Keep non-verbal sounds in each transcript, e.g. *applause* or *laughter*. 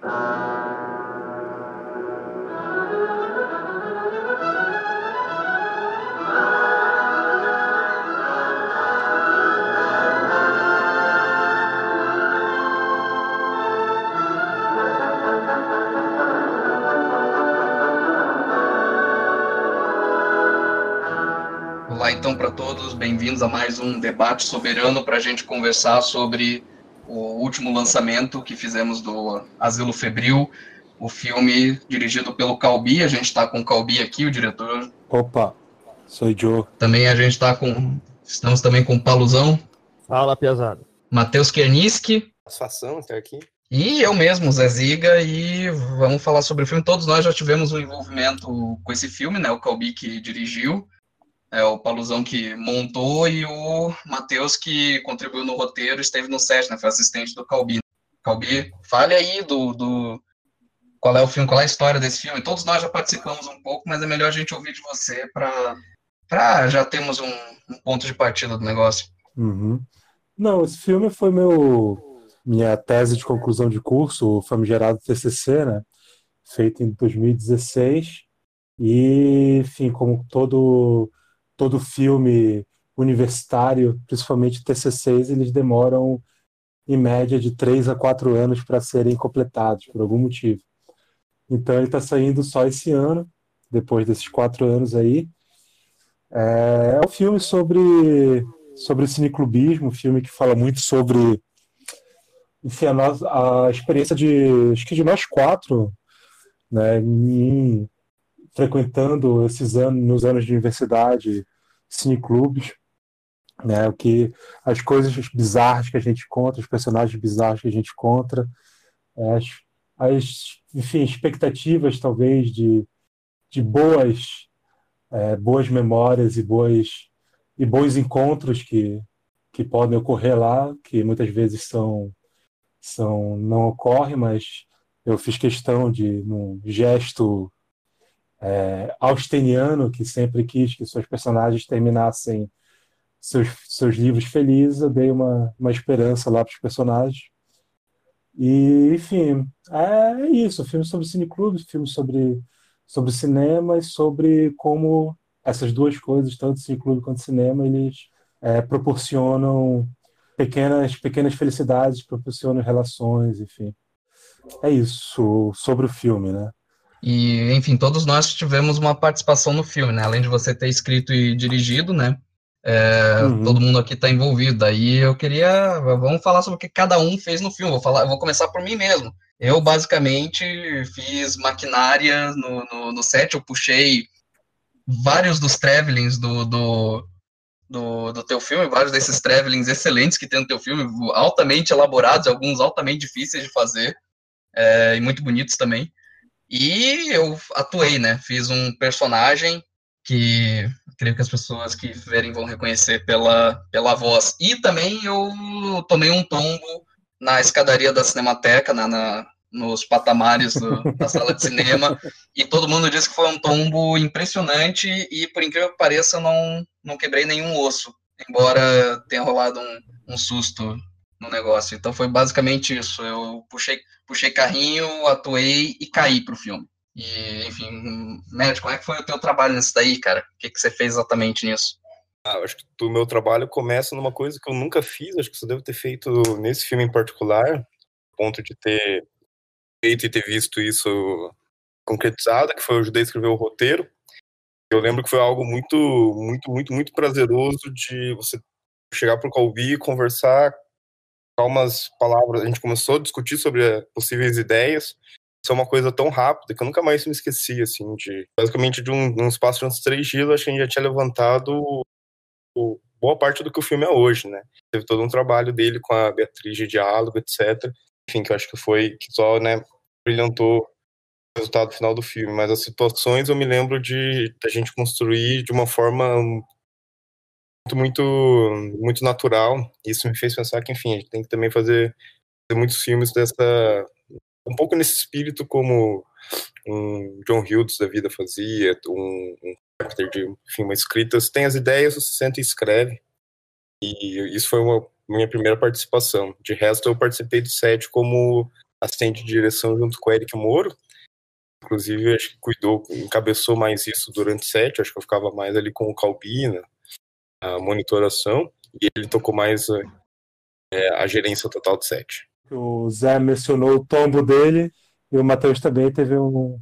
Olá, então, para todos, bem-vindos a mais um debate soberano para a gente conversar sobre último lançamento que fizemos do Asilo Febril, o filme dirigido pelo Calbi. A gente está com o Calbi aqui, o diretor. Opa, sou o Joe. Também a gente está com. Estamos também com o Pauluzão. Fala, pesado. Matheus Kerniski. Satisfação estar aqui. E eu mesmo, Zé Ziga, e vamos falar sobre o filme. Todos nós já tivemos um envolvimento com esse filme, né? O Calbi que dirigiu é, o Pauluzão que montou e o Matheus que contribuiu no roteiro, esteve no set, né, foi assistente do Calbi. Calbi, fale aí do, do qual é o filme, qual é a história desse filme. Todos nós já participamos um pouco, mas é melhor a gente ouvir de você para já termos um, um, ponto de partida do negócio. Uhum. Não, esse filme foi meu minha tese de conclusão de curso, o famigerado TCC, né, feito em 2016. E, enfim, como todo todo filme universitário, principalmente TCCs, eles demoram em média de três a quatro anos para serem completados, por algum motivo. Então ele está saindo só esse ano, depois desses quatro anos aí. É, é um filme sobre sobre cineclubismo, um filme que fala muito sobre enfim, a, a experiência de acho que de nós quatro, né, em, frequentando esses anos, nos anos de universidade, cineclubes, né, o que as coisas bizarras que a gente encontra, os personagens bizarros que a gente encontra, as, as enfim, expectativas talvez de, de boas é, boas memórias e boas e bons encontros que que podem ocorrer lá, que muitas vezes são são não ocorrem, mas eu fiz questão de num gesto é, austeniano, que sempre quis que seus personagens terminassem seus, seus livros felizes, eu dei uma, uma esperança lá para os personagens. E, enfim, é isso. Filme sobre cineclubes, filme sobre, sobre cinema e sobre como essas duas coisas, tanto cineclube quanto cinema, eles é, proporcionam pequenas, pequenas felicidades, proporcionam relações, enfim. É isso sobre o filme, né? E, enfim, todos nós tivemos uma participação no filme, né? Além de você ter escrito e dirigido, né? É, uhum. Todo mundo aqui está envolvido. Aí eu queria. Vamos falar sobre o que cada um fez no filme. Vou, falar, vou começar por mim mesmo. Eu, basicamente, fiz maquinária no, no, no set. Eu puxei vários dos travelings do, do, do, do, teu filme, vários desses travelings excelentes que tem no teu filme, altamente elaborados, alguns altamente difíceis de fazer, é, e muito bonitos também. E eu atuei, né? Fiz um personagem que creio que as pessoas que verem vão reconhecer pela, pela voz. E também eu tomei um tombo na escadaria da Cinemateca, na, na nos patamares do, da sala de cinema, e todo mundo disse que foi um tombo impressionante, e por incrível que pareça, eu não, não quebrei nenhum osso, embora tenha rolado um, um susto no negócio. Então foi basicamente isso. Eu puxei, puxei carrinho, atuei e caí pro filme. E, enfim, médico, como é que foi o teu trabalho nisso daí, cara? O que, que você fez exatamente nisso? Ah, acho que o meu trabalho começa numa coisa que eu nunca fiz, acho que só devo ter feito nesse filme em particular, ponto de ter feito e ter visto isso concretizado, que foi eu ajudei a escrever o roteiro. Eu lembro que foi algo muito, muito, muito, muito prazeroso de você chegar pro Calvi e conversar umas palavras, a gente começou a discutir sobre eh, possíveis ideias. Isso é uma coisa tão rápida que eu nunca mais me esqueci, assim, de basicamente de um, um espaço de uns três dias, acho que a gente já tinha levantado o, boa parte do que o filme é hoje, né? Teve todo um trabalho dele com a Beatriz de diálogo, etc. Enfim, que eu acho que foi, que só, né, brilhantou o resultado final do filme. Mas as situações eu me lembro de a gente construir de uma forma muito, muito natural. Isso me fez pensar que, enfim, a gente tem que também fazer, muitos filmes dessa. um pouco nesse espírito como um John Hughes da vida fazia, um, um de enfim, uma escrita. Você tem as ideias, você senta e escreve. E isso foi uma minha primeira participação. De resto, eu participei do set como assistente de direção junto com o Eric Moro. Inclusive, acho que cuidou, encabeçou mais isso durante o set. Acho que eu ficava mais ali com o Calbina, a monitoração, e ele tocou mais é, a gerência total do set. O Zé mencionou o tombo dele e o Matheus também teve um.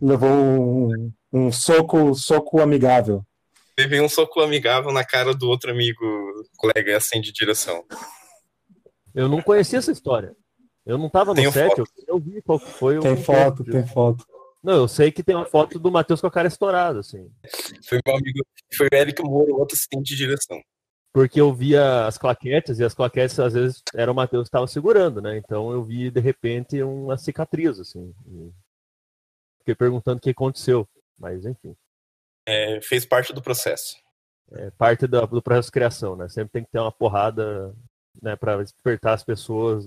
levou um, um soco, soco amigável. Teve um soco amigável na cara do outro amigo, colega assim de direção. Eu não conhecia essa história. Eu não estava no set, foto. eu, vi qual foi Tem foto, tem foto. Não, eu sei que tem uma foto do Matheus com a cara estourada, assim. Foi meu amigo, foi o Eric Moro, outro assistente de direção. Porque eu via as claquetes, e as claquetes às vezes era o Matheus que estava segurando, né? Então eu vi de repente uma cicatriz, assim. Fiquei perguntando o que aconteceu, mas enfim. É, fez parte do processo. É parte do, do processo de criação, né? Sempre tem que ter uma porrada né, para despertar as pessoas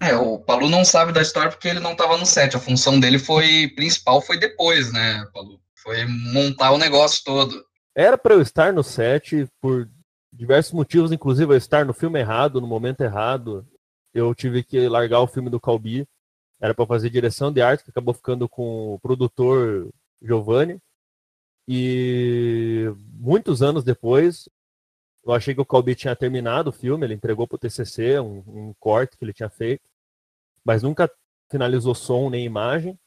é, o Palu não sabe da história porque ele não estava no set. A função dele foi principal foi depois, né, Palu? Foi montar o negócio todo. Era para eu estar no set por diversos motivos, inclusive eu estar no filme errado, no momento errado. Eu tive que largar o filme do Calbi. Era para fazer direção de arte, que acabou ficando com o produtor Giovanni. E muitos anos depois, eu achei que o Calbi tinha terminado o filme, ele entregou para o TCC um, um, corte que ele tinha feito, mas nunca finalizou som nem imagem.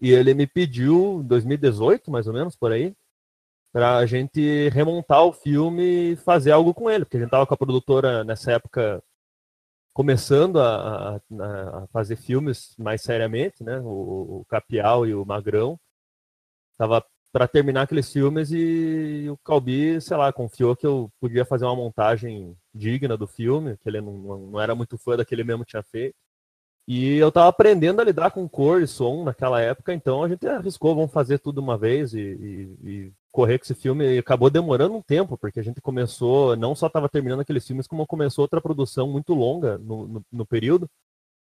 E ele me pediu, em 2018, mais ou menos, por aí, para a gente remontar o filme e fazer algo com ele, porque a gente estava com a produtora nessa época começando a, a, a, fazer filmes mais seriamente, né? O, o Capial e o Magrão. Tava para terminar aqueles filmes e o Calbi, sei lá, confiou que eu podia fazer uma montagem digna do filme, que ele não, não era muito fã daquele mesmo tinha feito. E eu tava aprendendo a lidar com cor e som naquela época, então a gente arriscou, vamos fazer tudo uma vez e, e, e correr com esse filme. E acabou demorando um tempo, porque a gente começou, não só estava terminando aqueles filmes, como começou outra produção muito longa no, no, no período.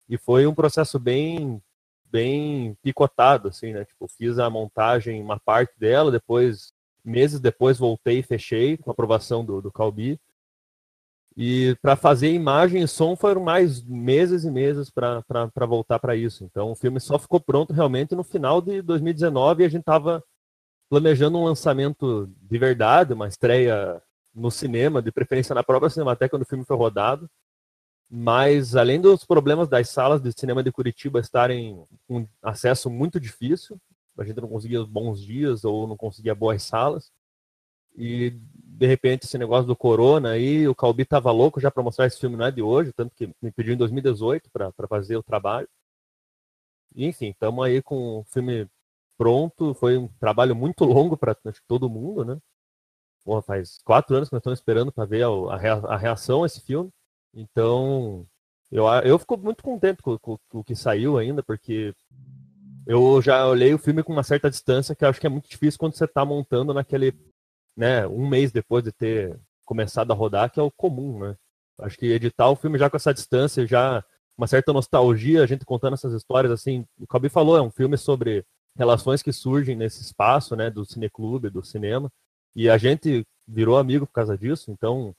E foi um processo bem bem picotado, assim, né? Tipo, fiz a montagem, uma parte dela, depois, meses depois, voltei e fechei com a aprovação do, do Calbi. E para fazer imagem e som foram mais meses e meses para voltar para isso. Então o filme só ficou pronto realmente no final de 2019 e a gente estava planejando um lançamento de verdade, uma estreia no cinema, de preferência na própria Cinemateca quando o filme foi rodado. Mas, além dos problemas das salas de cinema de Curitiba estarem com acesso muito difícil, a gente não conseguia bons dias ou não conseguia boas salas. E, de repente, esse negócio do corona aí, o Calbi tava louco já para mostrar esse filme, não é de hoje, tanto que me pediu em 2018 para fazer o trabalho. E, enfim, estamos aí com o filme pronto. Foi um trabalho muito longo para todo mundo, né? Porra, faz quatro anos que nós estamos esperando para ver a, reação a esse filme. Então, eu, eu fico muito contente com, com, com, o que saiu ainda, porque eu já olhei o filme com uma certa distância, que eu acho que é muito difícil quando você está montando naquele, né, um mês depois de ter começado a rodar, que é o comum, né? Acho que editar o filme já com essa distância, já uma certa nostalgia, a gente contando essas histórias, assim, o Calbi falou, é um filme sobre relações que surgem nesse espaço, né, do cineclube, do cinema, e a gente virou amigo por causa disso, então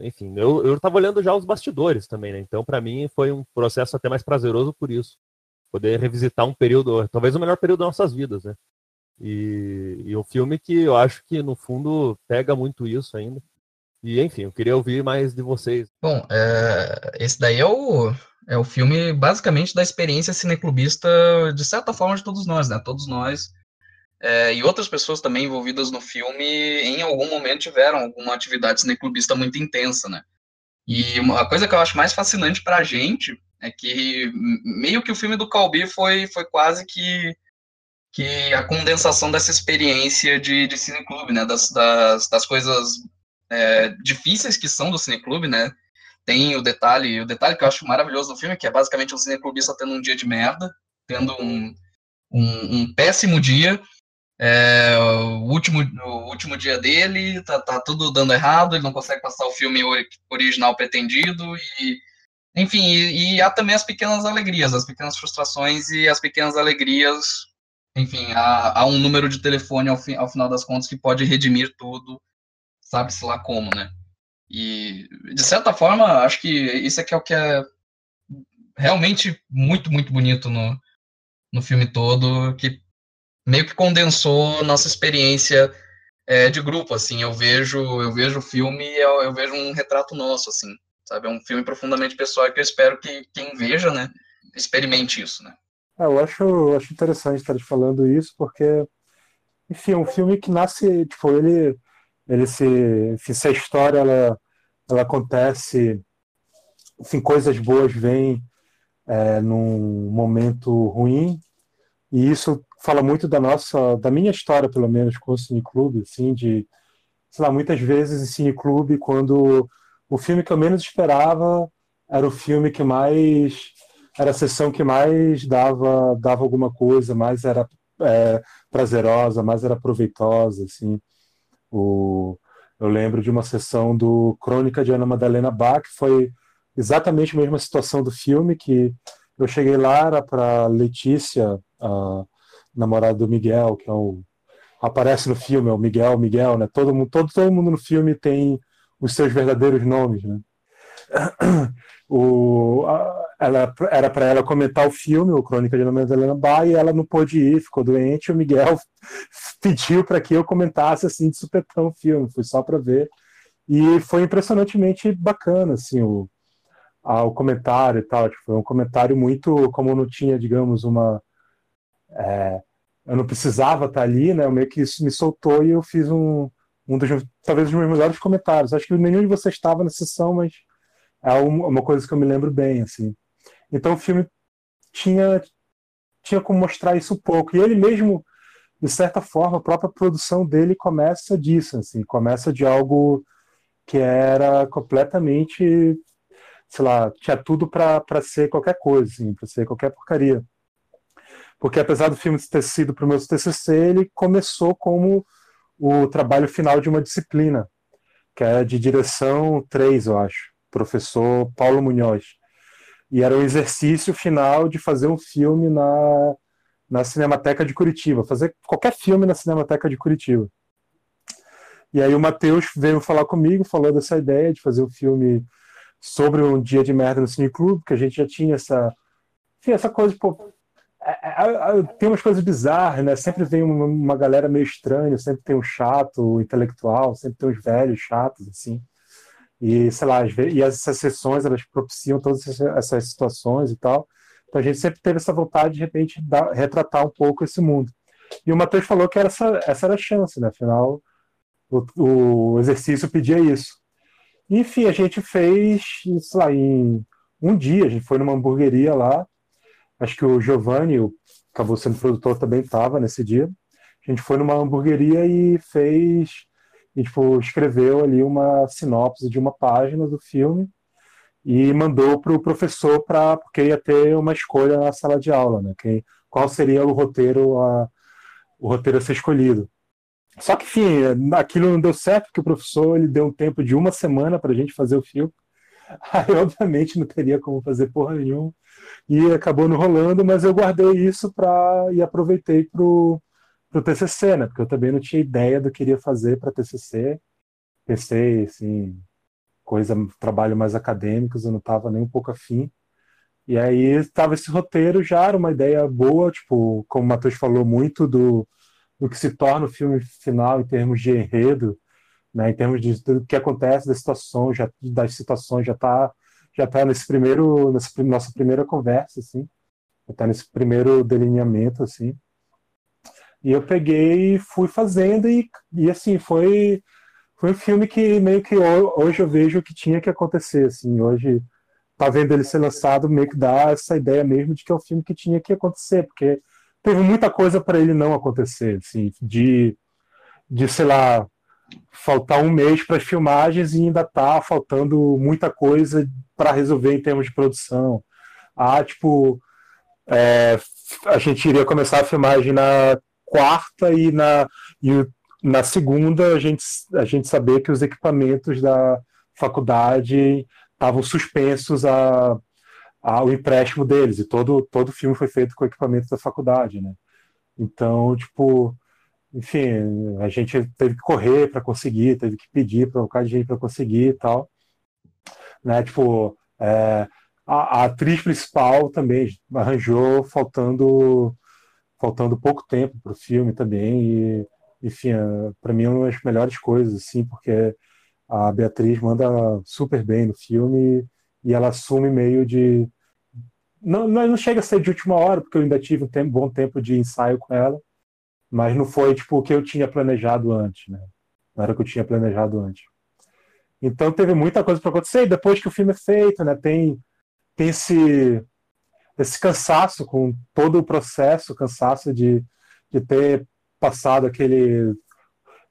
enfim, eu, eu tava olhando já os bastidores também, né? Então, para mim, foi um processo até mais prazeroso por isso. Poder revisitar um período, talvez o melhor período das nossas vidas, né? E, e um filme que eu acho que, no fundo, pega muito isso ainda. E, enfim, eu queria ouvir mais de vocês. Bom, é, esse daí é o, é o filme, basicamente, da experiência cineclubista, de certa forma, de todos nós, né? Todos nós é, e outras pessoas também envolvidas no filme, em algum momento tiveram alguma atividade cineclubista muito intensa, né? E uma coisa que eu acho mais fascinante pra gente é que meio que o filme do Calbi foi, foi quase que, que a condensação dessa experiência de, de cineclube, né? Das, das, das coisas é, difíceis que são do cineclube, né? Tem o detalhe, o detalhe que eu acho maravilhoso no filme, que é basicamente um cineclubista tendo um dia de merda, tendo um, um, um péssimo dia, é, o, último, o último dia dele, tá, tá tudo dando errado, ele não consegue passar o filme original pretendido, e enfim, e, e, há também as pequenas alegrias, as pequenas frustrações e as pequenas alegrias, enfim, há, há um número de telefone ao, fi, ao final das contas que pode redimir tudo, sabe-se lá como, né? E, de certa forma, acho que isso aqui é o que é realmente muito, muito bonito no, no filme todo, que meio que condensou nossa experiência é, de grupo, assim, eu vejo eu vejo o filme e eu, eu, vejo um retrato nosso, assim, sabe, é um filme profundamente pessoal que eu espero que quem veja, né, experimente isso, né. É, eu acho, acho interessante estar te falando isso, porque, enfim, é um filme que nasce, tipo, ele, ele se, enfim, se a história, ela, ela acontece, enfim, coisas boas vêm é, num momento ruim, e isso fala muito da nossa, da minha história, pelo menos, com o cineclube, assim, de, sei lá, muitas vezes em cineclube, quando o filme que eu menos esperava era o filme que mais era a sessão que mais dava dava alguma coisa, mais era é, prazerosa, mais era proveitosa, assim. O, eu lembro de uma sessão do Crônica de Ana Madalena Bach, que foi exatamente a mesma situação do filme, que eu cheguei lá, era para Letícia, a namorada do Miguel, que é o aparece no filme, é o Miguel, Miguel, né? Todo mundo, todo, todo mundo no filme tem os seus verdadeiros nomes, né? *clears throat* O, a, ela, era para ela comentar o filme, o Crônica de Helena Bar, e ela não pôde ir, ficou doente. O Miguel *laughs* pediu para que eu comentasse assim de supetão o filme, fui só para ver. E foi impressionantemente bacana, assim, o, a, o comentário e tal. Tipo, foi um comentário muito, como não tinha, digamos, uma é, eu não precisava estar ali, né? Eu meio que isso me soltou e eu fiz um, um dos talvez os meus melhores comentários. Acho que nenhum de vocês estava na sessão, mas é uma coisa que eu me lembro bem, assim. Então o filme tinha tinha como mostrar isso um pouco. E ele mesmo, de certa forma, a própria produção dele começa disso, assim, começa de algo que era completamente, sei lá, tinha tudo para ser qualquer coisa, assim, para ser qualquer porcaria porque apesar do filme ter sido para o meu TCC, ele começou como o trabalho final de uma disciplina, que é de direção 3, eu acho, professor Paulo Munhoz. E era o exercício final de fazer um filme na, na Cinemateca de Curitiba, fazer qualquer filme na Cinemateca de Curitiba. E aí o Matheus veio falar comigo, falou dessa ideia de fazer um filme sobre um dia de merda no Cine Clube, que a gente já tinha essa, enfim, essa coisa, pô, tem umas coisas bizarras, né? Sempre vem uma, galera meio estranha, sempre tem um chato intelectual, sempre tem uns velhos chatos, assim. E, sei lá, e essas sessões, elas propiciam todas essas situações e tal. Então a gente sempre teve essa vontade de, de repente, dar, retratar um pouco esse mundo. E o Matheus falou que era essa, essa era a chance, né? Afinal, o, o exercício pedia isso. Enfim, a gente fez, sei lá, em um dia, a gente foi numa hamburgueria lá, Acho que o Giovanni, o acabou sendo produtor, também estava nesse dia. A gente foi numa hamburgueria e fez, e, tipo, escreveu ali uma sinopse de uma página do filme e mandou para o professor para porque ia ter uma escolha na sala de aula, né? Quem, qual seria o roteiro a, o roteiro a ser escolhido. Só que, enfim, aquilo não deu certo porque o professor ele deu um tempo de uma semana para a gente fazer o filme. *laughs* Aí, obviamente, não teria como fazer porra nenhuma e acabou não rolando, mas eu guardei isso para e aproveitei para o TCC, né? Porque eu também não tinha ideia do que iria fazer para TCC. Pensei, assim, coisa, trabalho mais acadêmicos, eu não estava nem um pouco afim. E aí estava esse roteiro já, era uma ideia boa, tipo, como o Matheus falou muito do, do que se torna o filme final em termos de enredo, né, em termos de, do que acontece das situações, já, das situações já está já está nesse primeiro, nessa nossa primeira conversa, assim, está nesse primeiro delineamento, assim. E eu peguei fui fazendo e, e assim, foi, foi um filme que meio que hoje eu vejo que tinha que acontecer, assim, hoje tá vendo ele ser lançado meio que dá essa ideia mesmo de que é um filme que tinha que acontecer, porque teve muita coisa para ele não acontecer, assim, de, de sei lá, faltar um mês para as filmagens e ainda tá faltando muita coisa para resolver em termos de produção. Ah, tipo, é, a gente iria começar a filmagem na quarta e na, e na segunda a gente, a gente saber que os equipamentos da faculdade estavam suspensos a, ao empréstimo deles e todo todo filme foi feito com equipamento da faculdade, né? Então, tipo, enfim, a gente teve que correr para conseguir, teve que pedir para um bocado de gente para conseguir e tal. Né? Tipo, é, a, a, atriz principal também arranjou faltando faltando pouco tempo para o filme também e enfim é, para mim é uma das melhores coisas assim porque a Beatriz manda super bem no filme e ela assume meio de não, não chega a ser de última hora porque eu ainda tive um tempo, bom tempo de ensaio com ela mas não foi tipo o que eu tinha planejado antes né não era o que eu tinha planejado antes então teve muita coisa para acontecer. E depois que o filme é feito, né, tem, tem esse, esse cansaço com todo o processo, cansaço de, de ter passado aquele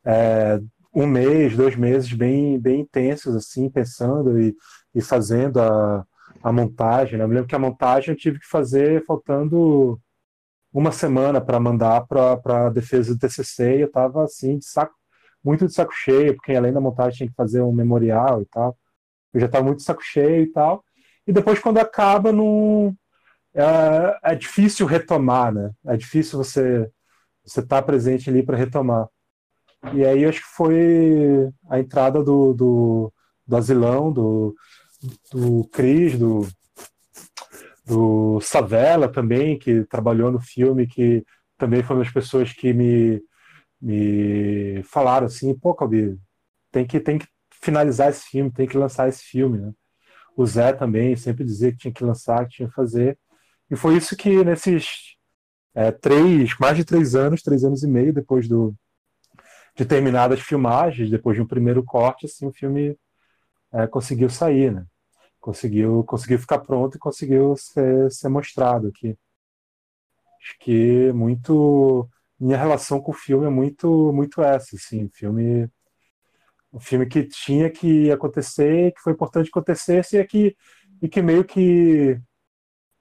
é, um mês, dois meses bem, bem intensos, assim, pensando e, e fazendo a, a montagem. Né? Eu me lembro que a montagem eu tive que fazer faltando uma semana para mandar para a defesa do TCC e eu estava assim, de saco muito de saco cheio, porque além da montagem tinha que fazer um memorial e tal. Eu já estava muito de saco cheio e tal. E depois, quando acaba, não. É, é difícil retomar, né? É difícil você você estar tá presente ali para retomar. E aí acho que foi a entrada do, do, do Asilão, do, do Cris, do, do Savela também, que trabalhou no filme, que também foi uma das pessoas que me, me falaram assim, pô, Calbi, tem que, tem que finalizar esse filme, tem que lançar esse filme, né? O Zé também sempre dizia que tinha que lançar, que tinha que fazer. E foi isso que nesses é, três, mais de três anos, três anos e meio depois do, de terminadas as filmagens, depois de um primeiro corte, assim, o filme é, conseguiu sair, né? Conseguiu, conseguiu ficar pronto e conseguiu ser, ser mostrado aqui. Acho que muito minha relação com o filme é muito muito essa, assim, filme um filme que tinha que acontecer, que foi importante que acontecesse e que e que meio que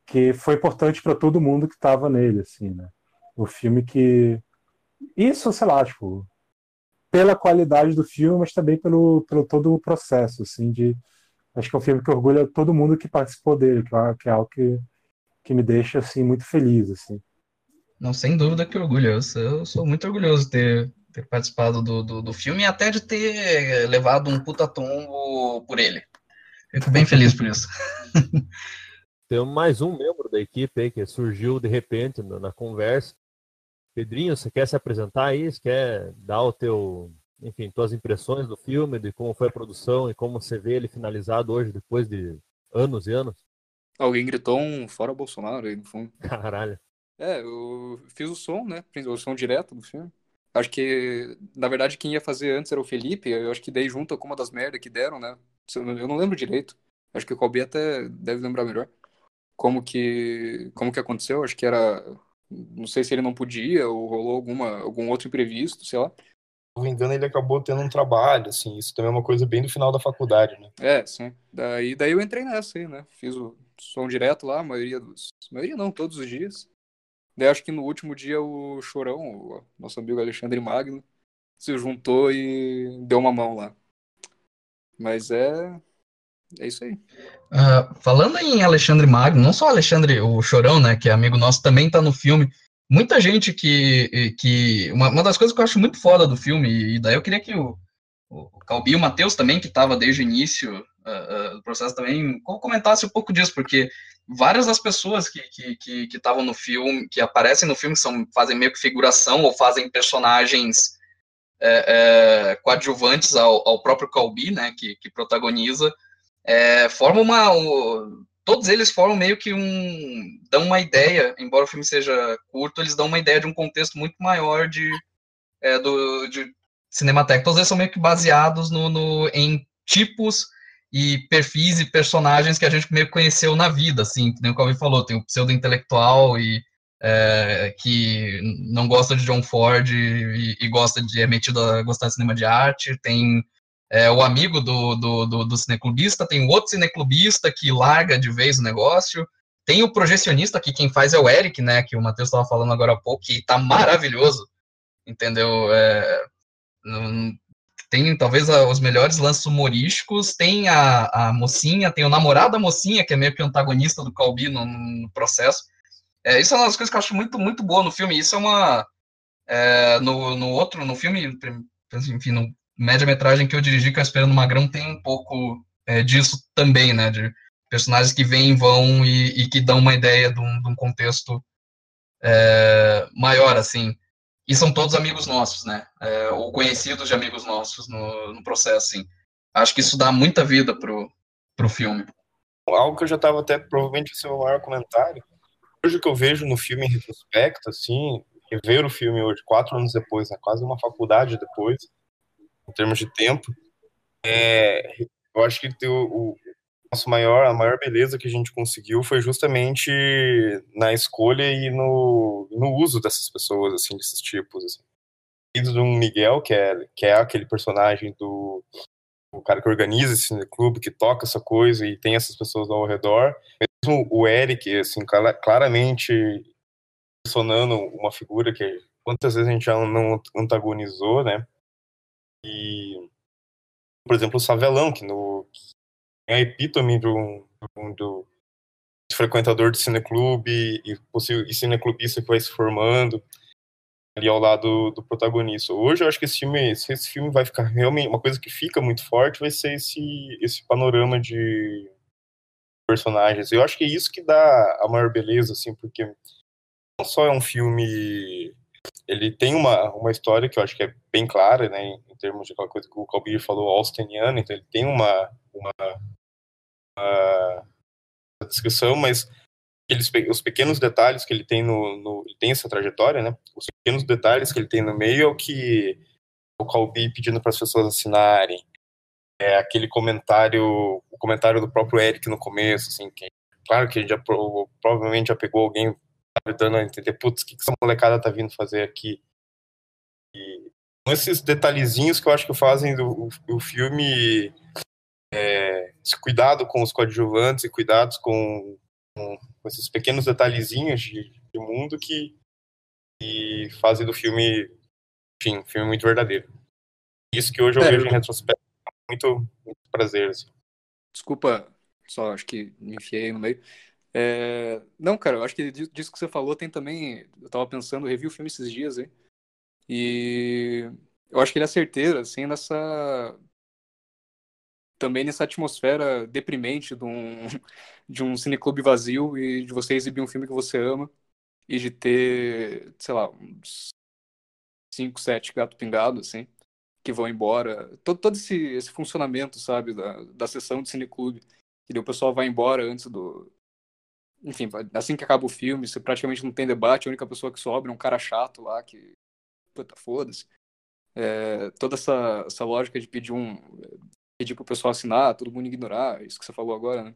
que foi importante para todo mundo que estava nele, assim, né? O filme que isso, sei lá, tipo, pela qualidade do filme, mas também pelo, pelo todo o processo, assim, de acho que é um filme que orgulha todo mundo que participou dele, que é, que é algo que, que me deixa assim muito feliz, assim. Não, sem dúvida que orgulho. Eu sou, eu sou muito orgulhoso de ter, ter participado do, do, do, filme e até de ter levado um puta tombo por ele. Fico bem feliz por isso. *laughs* Tem mais um membro da equipe aí que surgiu de repente na, na conversa. Pedrinho, você quer se apresentar aí? Você quer dar o teu, enfim, tuas impressões do filme, de como foi a produção e como você vê ele finalizado hoje, depois de anos e anos? Alguém gritou um fora Bolsonaro aí no fundo. *laughs* Caralho. É, eu fiz o som, né? O som direto do filme. Acho que, na verdade, quem ia fazer antes era o Felipe. Eu acho que dei junto com uma das merdas que deram, né? Eu não lembro direito. Acho que o Calbi até deve lembrar melhor. Como que, como que aconteceu? Acho que era. Não sei se ele não podia ou rolou alguma, algum outro imprevisto, sei lá. Se não me engano, ele acabou tendo um trabalho, assim. Isso também é uma coisa bem do final da faculdade, né? É, sim. Daí, daí eu entrei nessa aí, né? Fiz o som direto lá, a maioria dos. A maioria não, todos os dias. Daí acho que no último dia o Chorão, o nosso amigo Alexandre Magno, se juntou e deu uma mão lá. Mas é. É isso aí. Uh, falando em Alexandre Magno, não só Alexandre, o Chorão, né, que é amigo nosso, também tá no filme. Muita gente que. que uma, uma das coisas que eu acho muito foda do filme, e daí eu queria que o, o Calbi e o Matheus também, que estava desde o início uh, uh, do processo, também comentasse um pouco disso, porque várias das pessoas que estavam que, que, que no filme, que aparecem no filme, são, fazem meio que figuração ou fazem personagens é, é, coadjuvantes ao, ao, próprio Calbi, né, que, que protagoniza, é, formam uma. Um, todos eles formam meio que um. dão uma ideia, embora o filme seja curto, eles dão uma ideia de um contexto muito maior de, é, do, de Cinemateca. Todos eles são meio que baseados no, no em tipos e perfis e personagens que a gente meio que conheceu na vida, assim, que nem o Calvin falou, tem o pseudo-intelectual e é, que não gosta de John Ford e, e, gosta de, é metido a gostar de cinema de arte, tem é, o amigo do, do, do, do cineclubista, tem outro cineclubista que larga de vez o negócio, tem o projecionista, que quem faz é o Eric, né, que o Matheus estava falando agora há pouco, que tá maravilhoso, entendeu? É, tem talvez os melhores lances humorísticos, tem a, a mocinha, tem o namorado da mocinha, que é meio que antagonista do Calbi no, no processo. É, isso é uma das coisas que eu acho muito, muito boa no filme. Isso é uma. É, no, no outro, no filme, enfim, no média-metragem que eu dirigi, que é Esperando Magrão, tem um pouco é, disso também, né? De personagens que vêm e vão e, e que dão uma ideia de um, de um contexto é, maior, assim. E são todos amigos nossos, né? É, ou conhecidos de amigos nossos no, no processo, assim. Acho que isso dá muita vida pro, pro filme. Algo que eu já estava até, provavelmente, esse é maior comentário. Hoje que eu vejo no filme em retrospecto, assim, rever o filme hoje, quatro anos depois, né, quase uma faculdade depois, em termos de tempo, é, eu acho que o, o nosso maior, a maior beleza que a gente conseguiu foi justamente na escolha e no, no uso dessas pessoas, assim, desses tipos, assim. Do Miguel, que é, que é aquele personagem do o cara que organiza esse clube, que toca essa coisa e tem essas pessoas ao redor. Mesmo o Eric, assim, claramente personando uma figura que quantas vezes a gente já não antagonizou, né? E, por exemplo, o Savelão, que no, é a epítome do, do, do frequentador de cineclube e, e cineclubista que vai se formando ali ao lado do protagonista. Hoje eu acho que esse filme, esse filme vai ficar realmente uma coisa que fica muito forte vai ser esse esse panorama de personagens. Eu acho que é isso que dá a maior beleza assim, porque não só é um filme ele tem uma, uma história que eu acho que é bem clara, né, em termos de aquela coisa que o Calbir falou, austeniana, então ele tem uma, uma a, descrição, mas os pequenos detalhes que ele tem no, no ele tem essa trajetória, né? Os pequenos detalhes que ele tem no meio é o que o Calbi pedindo para as pessoas assinarem, é aquele comentário, o comentário do próprio Eric no começo, assim, que claro que já provavelmente já pegou alguém dando a entender, putz, o que, que essa molecada tá vindo fazer aqui? E esses detalhezinhos que eu acho que fazem do, o, o filme é, cuidado com os coadjuvantes e cuidados com, com, com esses pequenos detalhezinhos de, de mundo que, que, fazem do filme, enfim, um filme muito verdadeiro. Isso que hoje eu é, vejo em retrospecto muito, muito prazer. Assim. Desculpa, só acho que me enfiei no meio. É... Não, cara, eu acho que disso que você falou tem também. Eu tava pensando, eu revi o filme esses dias aí. E eu acho que ele é certeiro, assim, nessa também nessa atmosfera deprimente de um, *laughs* de um cineclube vazio e de você exibir um filme que você ama e de ter, sei lá, uns 5, 7 gato pingado, assim, que vão embora. Todo, todo esse, esse funcionamento, sabe, da, da sessão de cineclube. E o pessoal vai embora antes do. Enfim, assim que acaba o filme, você praticamente não tem debate, a única pessoa que sobra é um cara chato lá que. Puta, foda-se. É, toda essa, essa lógica de pedir um pedir pro pessoal assinar, todo mundo ignorar, isso que você falou agora, né?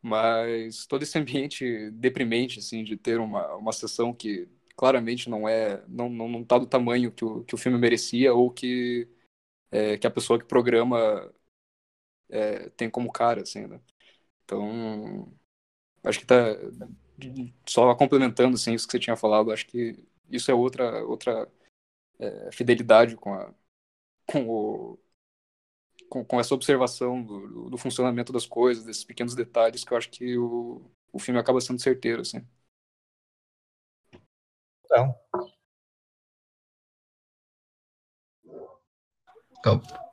Mas todo esse ambiente deprimente, assim, de ter uma, uma sessão que claramente não é, não, não, não tá do tamanho que o, que o filme merecia ou que, é, que a pessoa que programa é, tem como cara, assim, né? Então, acho que tá só complementando, assim, isso que você tinha falado, acho que isso é outra, outra é, fidelidade com, a, com o com, com essa observação do, do, funcionamento das coisas, desses pequenos detalhes, que eu acho que o, o filme acaba sendo certeiro, assim. Então.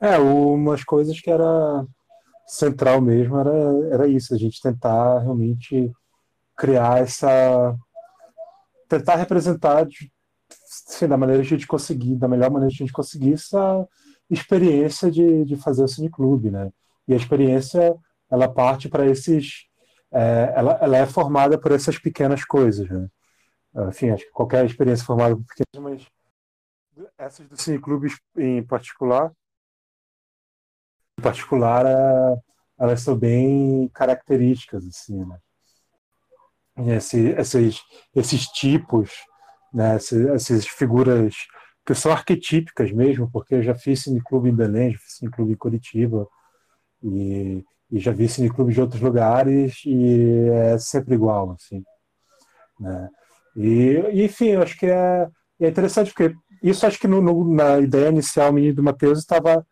É, umas coisas que era central mesmo era, era isso, a gente tentar realmente criar essa. tentar representar de, assim, da maneira que a gente conseguir, da melhor maneira que a gente conseguir essa experiência de, de fazer o cineclube, né? E a experiência, ela parte para esses... É, ela, ela é formada por essas pequenas coisas, né? Enfim, acho que qualquer experiência formada por pequenas, mas essas do cineclube em particular, em particular, é, elas são bem características, assim, né? Esse, esses, esses tipos, né? essas, essas figuras que são arquetípicas mesmo, porque eu já fiz cineclube em Belém, já fiz em Curitiba, e, e já vi cineclube de outros lugares, e é sempre igual, assim. Né? E, enfim, eu acho que é, é interessante, porque isso acho que no, no, na ideia inicial minha do Matheus estava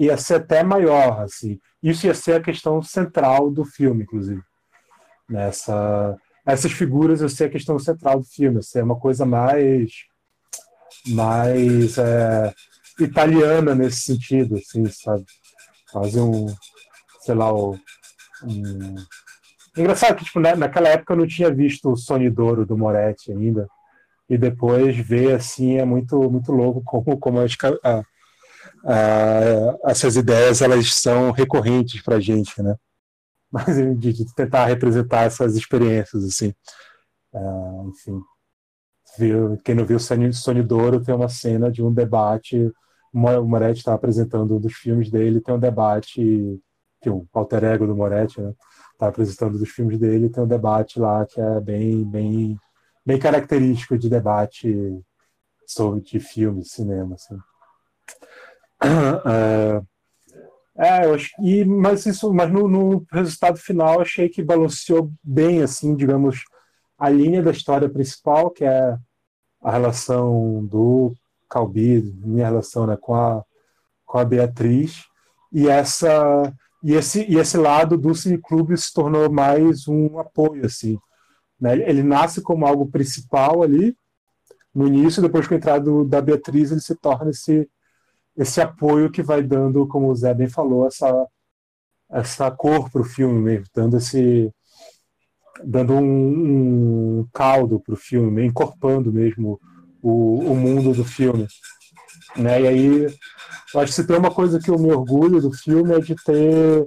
ia ser até maior, assim. Isso ia ser a questão central do filme, inclusive. Nessa, essas figuras ia ser a questão central do filme, ia ser uma coisa mais mais é, italiana nesse sentido, assim, sabe? Fazer um, sei lá, um, Engraçado que, tipo, na, naquela época eu não tinha visto o Sonidouro do Moretti ainda. E depois ver, assim, é muito, muito louco como, como as, a, a, essas ideias, elas são recorrentes pra gente, né? *laughs* Mas de, tentar representar essas experiências, assim. Uh, enfim. Viu, quem não viu o Sonidouro tem uma cena de um debate. O Moretti está apresentando um dos filmes dele, tem um debate que o alter ego do Moretti, né? Tá apresentando dos filmes dele, tem um debate lá que é bem, bem, bem característico de debate sobre de filme, cinema, assim. É, é, eu acho, e, mas isso, mas no, no resultado final achei que balanceou bem, assim, digamos, a linha da história principal, que é a relação do Calbi, minha relação né, com, a, com a Beatriz, e essa e esse, e esse lado do cineclube se tornou mais um apoio, assim. Né? Ele nasce como algo principal ali, no início, depois com a entrada do, da Beatriz, ele se torna esse, esse apoio que vai dando, como o Zé bem falou, essa, essa cor para o filme mesmo, dando esse dando um, um caldo para o filme, encorpando mesmo o, o mundo do filme. Né? E aí, eu acho que se tem uma coisa que eu me orgulho do filme é de ter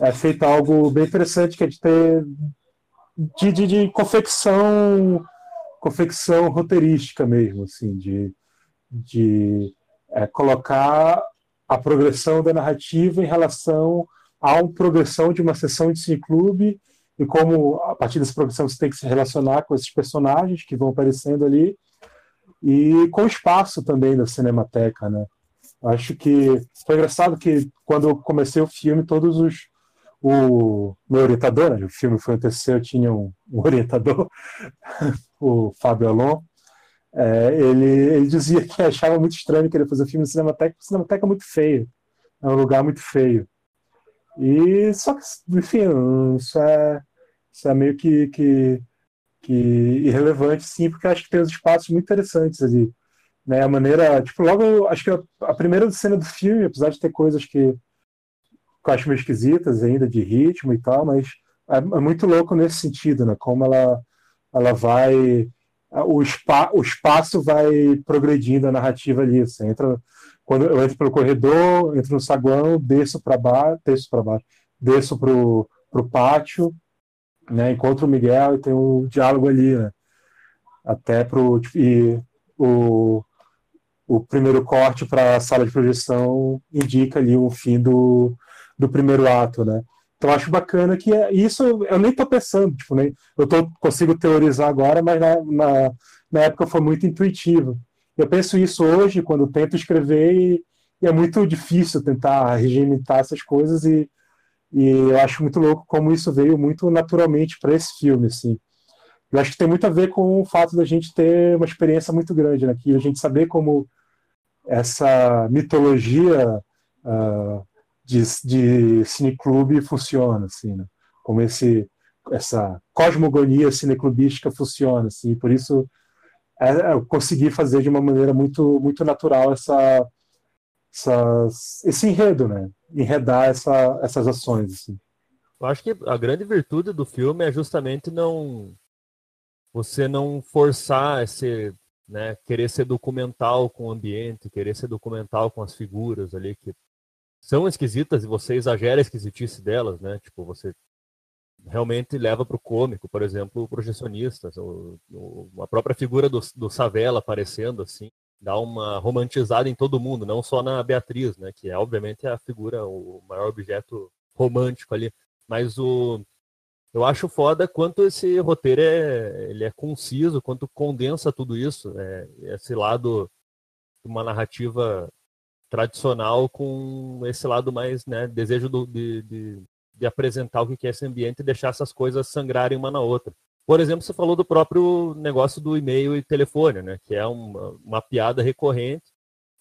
é, feito algo bem interessante, que é de ter de, de, de confecção confecção roteirística mesmo, assim, de, de é, colocar a progressão da narrativa em relação à progressão de uma sessão de cineclube e como a partir dessa progressão você tem que se relacionar com esses personagens que vão aparecendo ali e com o espaço também da Cinemateca, né? Acho que foi engraçado que quando eu comecei o filme, todos os o meu orientador, né, o filme foi acontecer, eu tinha um, um orientador, *laughs* o Fábio Alon, é, ele, ele dizia que *laughs* achava muito estranho querer fazer filme no Cinemateca, porque o Cinemateca é muito feio, é um lugar muito feio. E só que, enfim, isso é, isso é meio que, que que irrelevante, sim, porque acho que tem uns espaços muito interessantes ali. Né? A maneira, tipo, logo, acho que a, a primeira cena do filme, apesar de ter coisas que, que eu acho meio esquisitas ainda, de ritmo e tal, mas é, é muito louco nesse sentido, né? Como ela, ela vai. O, spa, o espaço vai progredindo a narrativa ali. Você entra, quando eu entro pelo corredor, entro no saguão, desço para baixo, desço para baixo, desço pro, pátio, né? Encontra o Miguel e tem um diálogo ali, né? Até pro tipo, e o, o primeiro corte para a sala de projeção indica ali o fim do, do primeiro ato, né? Então acho bacana que é, isso eu nem estou pensando, tipo, nem, eu tô, consigo teorizar agora, mas na, na, na época foi muito intuitivo. Eu penso isso hoje quando tento escrever e, e é muito difícil tentar regimentar essas coisas e e eu acho muito louco como isso veio muito naturalmente para esse filme, assim. Eu acho que tem muito a ver com o fato da gente ter uma experiência muito grande, né? Que a gente saber como essa mitologia uh, de, de cineclube funciona, assim, né? Como esse, essa cosmogonia cineclubística funciona, assim. Por isso é, é, eu consegui fazer de uma maneira muito, muito natural essa, esse enredo, né? enredar essa, essas ações. Assim. Eu acho que a grande virtude do filme é justamente não você não forçar esse, né, querer ser documental com o ambiente, querer ser documental com as figuras ali que são esquisitas e você exagera a esquisitice delas, né? Tipo, você realmente leva para o cômico, por exemplo, o projecionista, a própria figura do, do Savela aparecendo assim, dá uma romantizada em todo mundo, não só na Beatriz, né, que é obviamente a figura, o maior objeto romântico ali, mas o eu acho foda quanto esse roteiro é, ele é conciso, quanto condensa tudo isso, é, esse lado de uma narrativa tradicional com esse lado mais, né, desejo do, de, de, de apresentar o que é esse ambiente e deixar essas coisas sangrarem uma na outra. Por exemplo, você falou do próprio negócio do e-mail e telefone, né? Que é uma, uma piada recorrente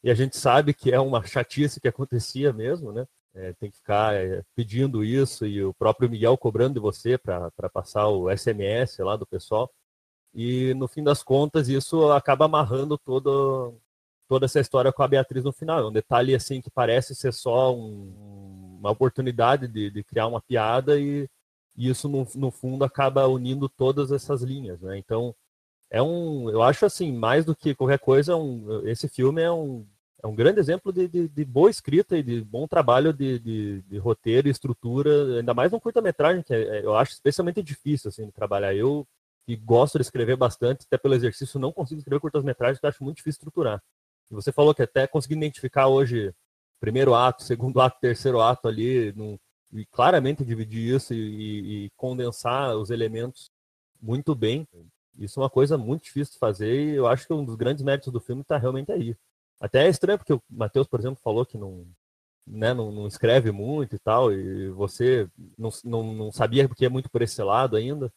e a gente sabe que é uma chatice que acontecia mesmo, né? É, tem que ficar é, pedindo isso e o próprio Miguel cobrando de você para passar o SMS lá do pessoal. E no fim das contas, isso acaba amarrando todo, toda essa história com a Beatriz no final. É um detalhe assim que parece ser só um, uma oportunidade de, de criar uma piada e e isso no, no fundo acaba unindo todas essas linhas, né? Então é um, eu acho assim, mais do que qualquer coisa, um, esse filme é um, é um grande exemplo de, de, de boa escrita e de bom trabalho de, roteiro e estrutura, ainda mais num curta-metragem, que é, é, eu acho especialmente difícil assim, de trabalhar. Eu que gosto de escrever bastante, até pelo exercício, não consigo escrever curtas-metragens, que acho muito difícil estruturar. Você falou que até consegui identificar hoje primeiro ato, *laughs* segundo ato, terceiro ato ali, num, e claramente dividir isso e, e, condensar os elementos muito bem. Isso é uma coisa muito difícil de fazer e eu acho que um dos grandes méritos do filme está realmente aí. Até é estranho porque o Matheus, por exemplo, falou que não, né, não, não, escreve muito e tal, e você não, não, não sabia porque é muito por esse lado ainda.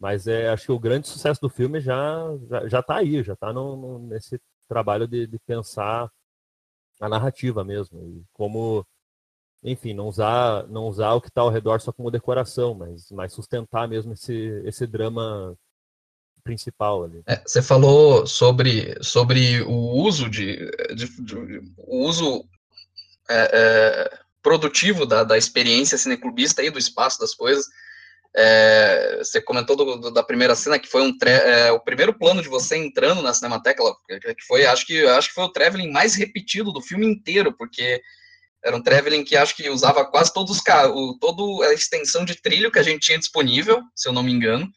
Mas é, acho que o grande sucesso do filme já já, tá aí, já está no, no, nesse trabalho de, de pensar a narrativa mesmo. E como enfim, não usar, não usar o que está ao redor só como decoração, mas, mas sustentar mesmo esse, esse drama principal ali. É, você falou sobre, sobre o uso de, de, de o uso é, é, produtivo da, da experiência cineclubista e do espaço das coisas. É, você comentou do, do, da primeira cena que foi um é, o primeiro plano de você entrando na Cinemateca, que foi acho que acho que foi o traveling mais repetido do filme inteiro, porque era um traveling que acho que usava quase todos os carros, toda a extensão de trilho que a gente tinha disponível, se eu não me engano.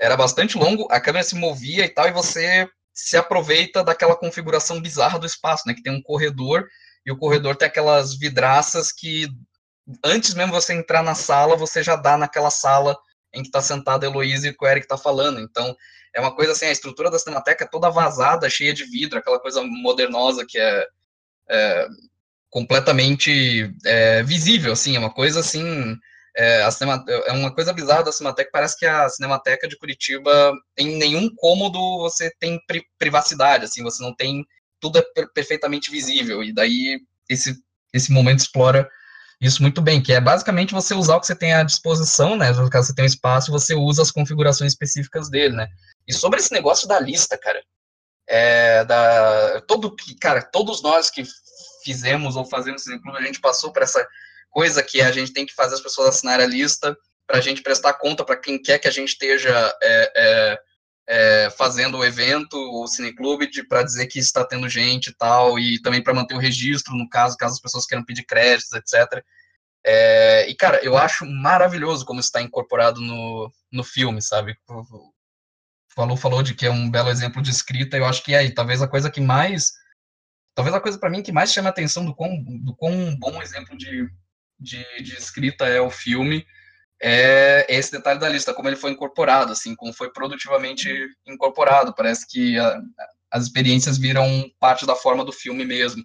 Era bastante longo, a câmera se movia e tal, e você se aproveita daquela configuração bizarra do espaço, né? Que tem um corredor, e o corredor tem aquelas vidraças que, antes mesmo você entrar na sala, você já dá naquela sala em que está sentada a Heloísa e o Eric está falando. Então, é uma coisa assim, a estrutura da Cinemateca é toda vazada, cheia de vidro, aquela coisa modernosa que é, é completamente é, visível, assim, é uma coisa assim, é, cinema, é uma coisa bizarra da Cinemateca, parece que a Cinemateca de Curitiba, em nenhum cômodo você tem pri privacidade, assim, você não tem, tudo é per perfeitamente visível, e daí esse, esse momento explora isso muito bem, que é basicamente você usar o que você tem à disposição, né, no caso você tem um espaço, você usa as configurações específicas dele, né, e sobre esse negócio da lista, cara, é, da, todo, cara, todos nós que fizemos ou fazemos esse clube, a gente passou por essa coisa que a gente tem que fazer as pessoas assinarem a lista para a gente prestar conta para quem quer que a gente esteja é, é, é, fazendo o evento, o cineclube, para dizer que está tendo gente e tal, e também para manter o registro, no caso, caso as pessoas queiram pedir créditos, etc. É, e, cara, eu acho maravilhoso como está incorporado no, no filme, sabe? Falou, falou de que é um belo exemplo de escrita, eu acho que é aí, talvez a coisa que mais talvez a coisa para mim que mais chama a atenção do quão, do quão bom exemplo de, de, de, escrita é o filme é esse detalhe da lista, como ele foi incorporado, assim, como foi produtivamente incorporado. Parece que a, as experiências viram parte da forma do filme mesmo.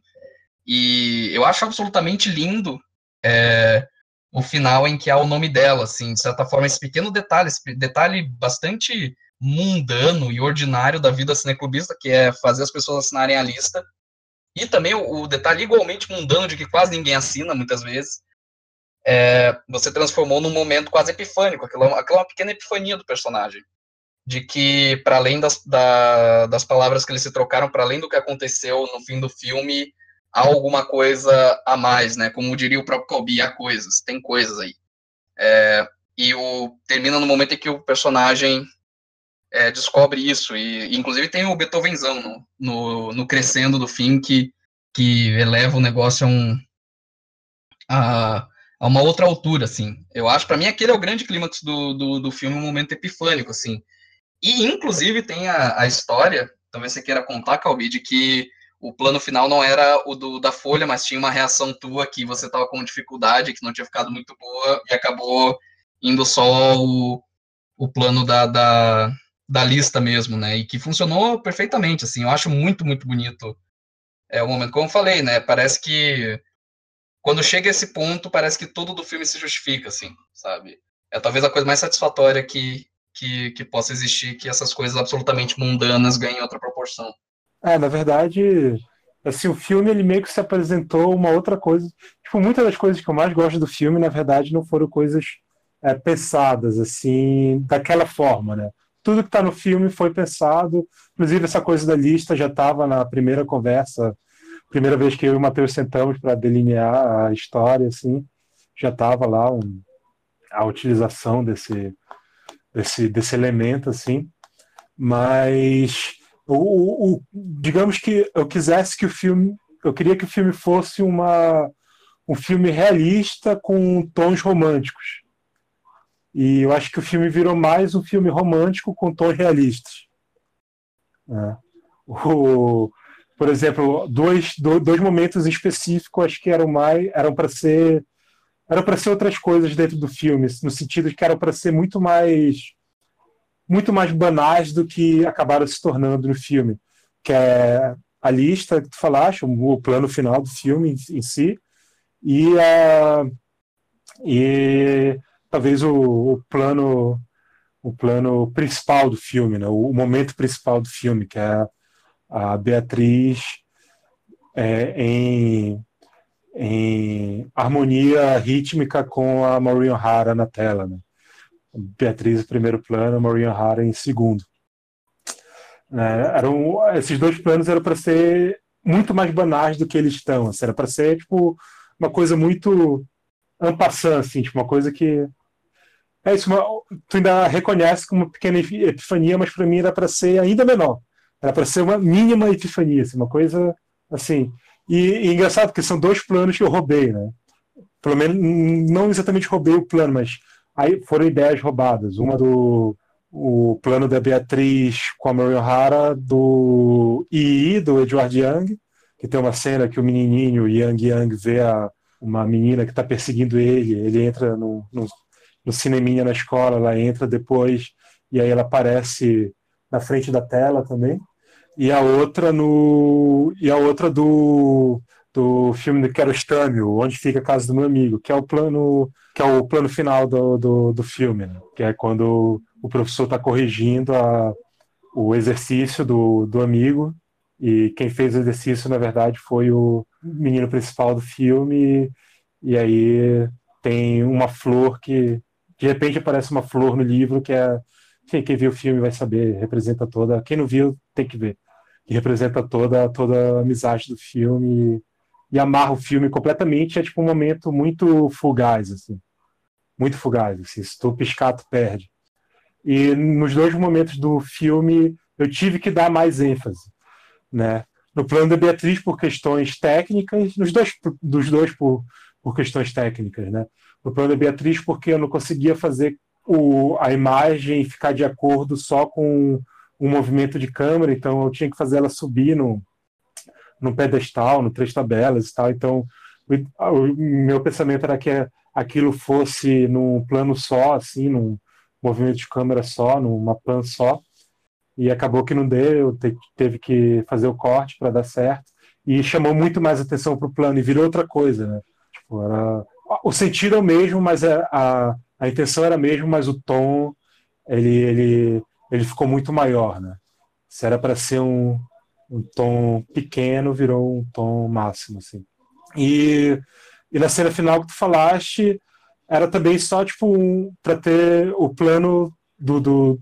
E eu acho absolutamente lindo é, o final em que há o nome dela, assim, de certa forma, esse pequeno detalhe, esse detalhe bastante mundano e ordinário da vida cineclubista, que é fazer as pessoas assinarem a lista, e também o, o, detalhe igualmente mundano de que quase ninguém assina, muitas vezes, é, você transformou num momento quase epifânico. Aquilo, é aquilo é uma pequena epifania do personagem. De que, para além das, da, das palavras que eles se trocaram, para além do que aconteceu no fim do filme, há alguma coisa a mais, né? Como diria o próprio Kobe, há coisas, tem coisas aí. É, e o, termina no momento em que o personagem é, descobre isso. E, inclusive, tem o Beethovenzão no, no, no, crescendo do fim que, que eleva o negócio a, um, a, a uma outra altura, assim. Eu acho, para mim, aquele é o grande clímax do, do, do filme, um momento epifânico, assim. E, inclusive, tem a, a história, talvez você queira contar, Calbi, de que o plano final não era o do, da Folha, mas tinha uma reação tua que você estava com dificuldade, que não tinha ficado muito boa, e acabou indo só o, o plano da, da, da lista mesmo, né? E que funcionou perfeitamente, assim. Eu acho muito, muito bonito é o momento. Como eu falei, né? Parece que quando chega esse ponto, parece que tudo do filme se justifica, assim, sabe? É talvez a coisa mais satisfatória que, que, que possa existir, que essas coisas absolutamente mundanas ganhem outra proporção. É, na verdade, assim, o filme ele meio que se apresentou uma outra coisa. Tipo, muitas das coisas que eu mais gosto do filme, na verdade, não foram coisas é, pensadas, assim, daquela forma, né? tudo que está no filme foi pensado. Inclusive, essa coisa da lista já estava na primeira conversa, primeira vez que eu e o Matheus sentamos para delinear a história, assim, já estava lá um, a utilização desse, desse, desse elemento, assim. Mas o, o, digamos que eu quisesse que o filme, eu queria que o filme fosse uma um filme realista com tons românticos. E eu acho que o filme virou mais um filme romântico com tons realistas. É. O, por exemplo, dois, dois momentos específicos acho que eram mais eram para ser eram para ser outras coisas dentro do filme, no sentido de que eram para ser muito mais muito mais banais do que acabaram se tornando no filme, que é a lista que tu falaste, o plano final do filme em, si, e, a, e talvez o, o, plano o plano principal do filme, né? o momento principal do filme, que é a Beatriz é, em, em harmonia rítmica com a Maureen O'Hara na tela. Né? Beatriz em primeiro plano, Maureen O'Hara em segundo. É, eram, esses dois planos eram para ser muito mais banais do que eles estão. Assim, era para ser tipo uma coisa muito ampassã, assim, tipo uma coisa que é isso. Uma, tu ainda reconhece como uma pequena epifania, mas para mim era para ser ainda menor. Era para ser uma mínima epifania, assim, uma coisa assim. E, e engraçado porque são dois planos que eu roubei, né? Pelo menos não exatamente roubei o plano, mas Aí foram ideias roubadas. Uma do o plano da Beatriz com a Mary O'Hara, do II, do Edward Young, que tem uma cena que o menininho Yang Yang vê a, uma menina que está perseguindo ele, ele entra no, no, no cineminha na escola, ela entra depois, e aí ela aparece na frente da tela também. E a outra no e a outra do do filme do Kiarostami, Onde Fica a Casa do Meu Amigo, que é o plano que é o plano final do, do, do filme, né? que é quando o professor está corrigindo a, o exercício do, do amigo e quem fez o exercício, na verdade, foi o menino principal do filme e aí tem uma flor que de repente aparece uma flor no livro que é enfim, quem viu o filme vai saber, representa toda, quem não viu tem que ver, que representa toda toda a amizade do filme e amarra o filme completamente. É tipo um momento muito fugaz, assim. Muito fugaz. Assim. Se tu piscar, tu perde. E nos dois momentos do filme eu tive que dar mais ênfase, né? No plano da Beatriz por questões técnicas, nos dois dos dois por, por questões técnicas, né? No plano da Beatriz porque eu não conseguia fazer o, a imagem ficar de acordo só com um movimento de câmera, então eu tinha que fazer ela subir no, no pedestal, no três tabelas e tal. Então, o, o meu pensamento era que aquilo fosse num plano só, assim, num movimento de câmera só, numa pan só. E acabou que não deu, te, teve que fazer o corte para dar certo. E chamou muito mais atenção para o plano e virou outra coisa, né? Tipo, era, o sentido é o mesmo, mas é, a, a intenção era a mesma, mas o tom ele, ele, ele ficou muito maior, né? Se era para ser um, um tom pequeno virou um tom máximo, assim. E, e na cena final que tu falaste, era também só, tipo, um, para ter o plano do, do,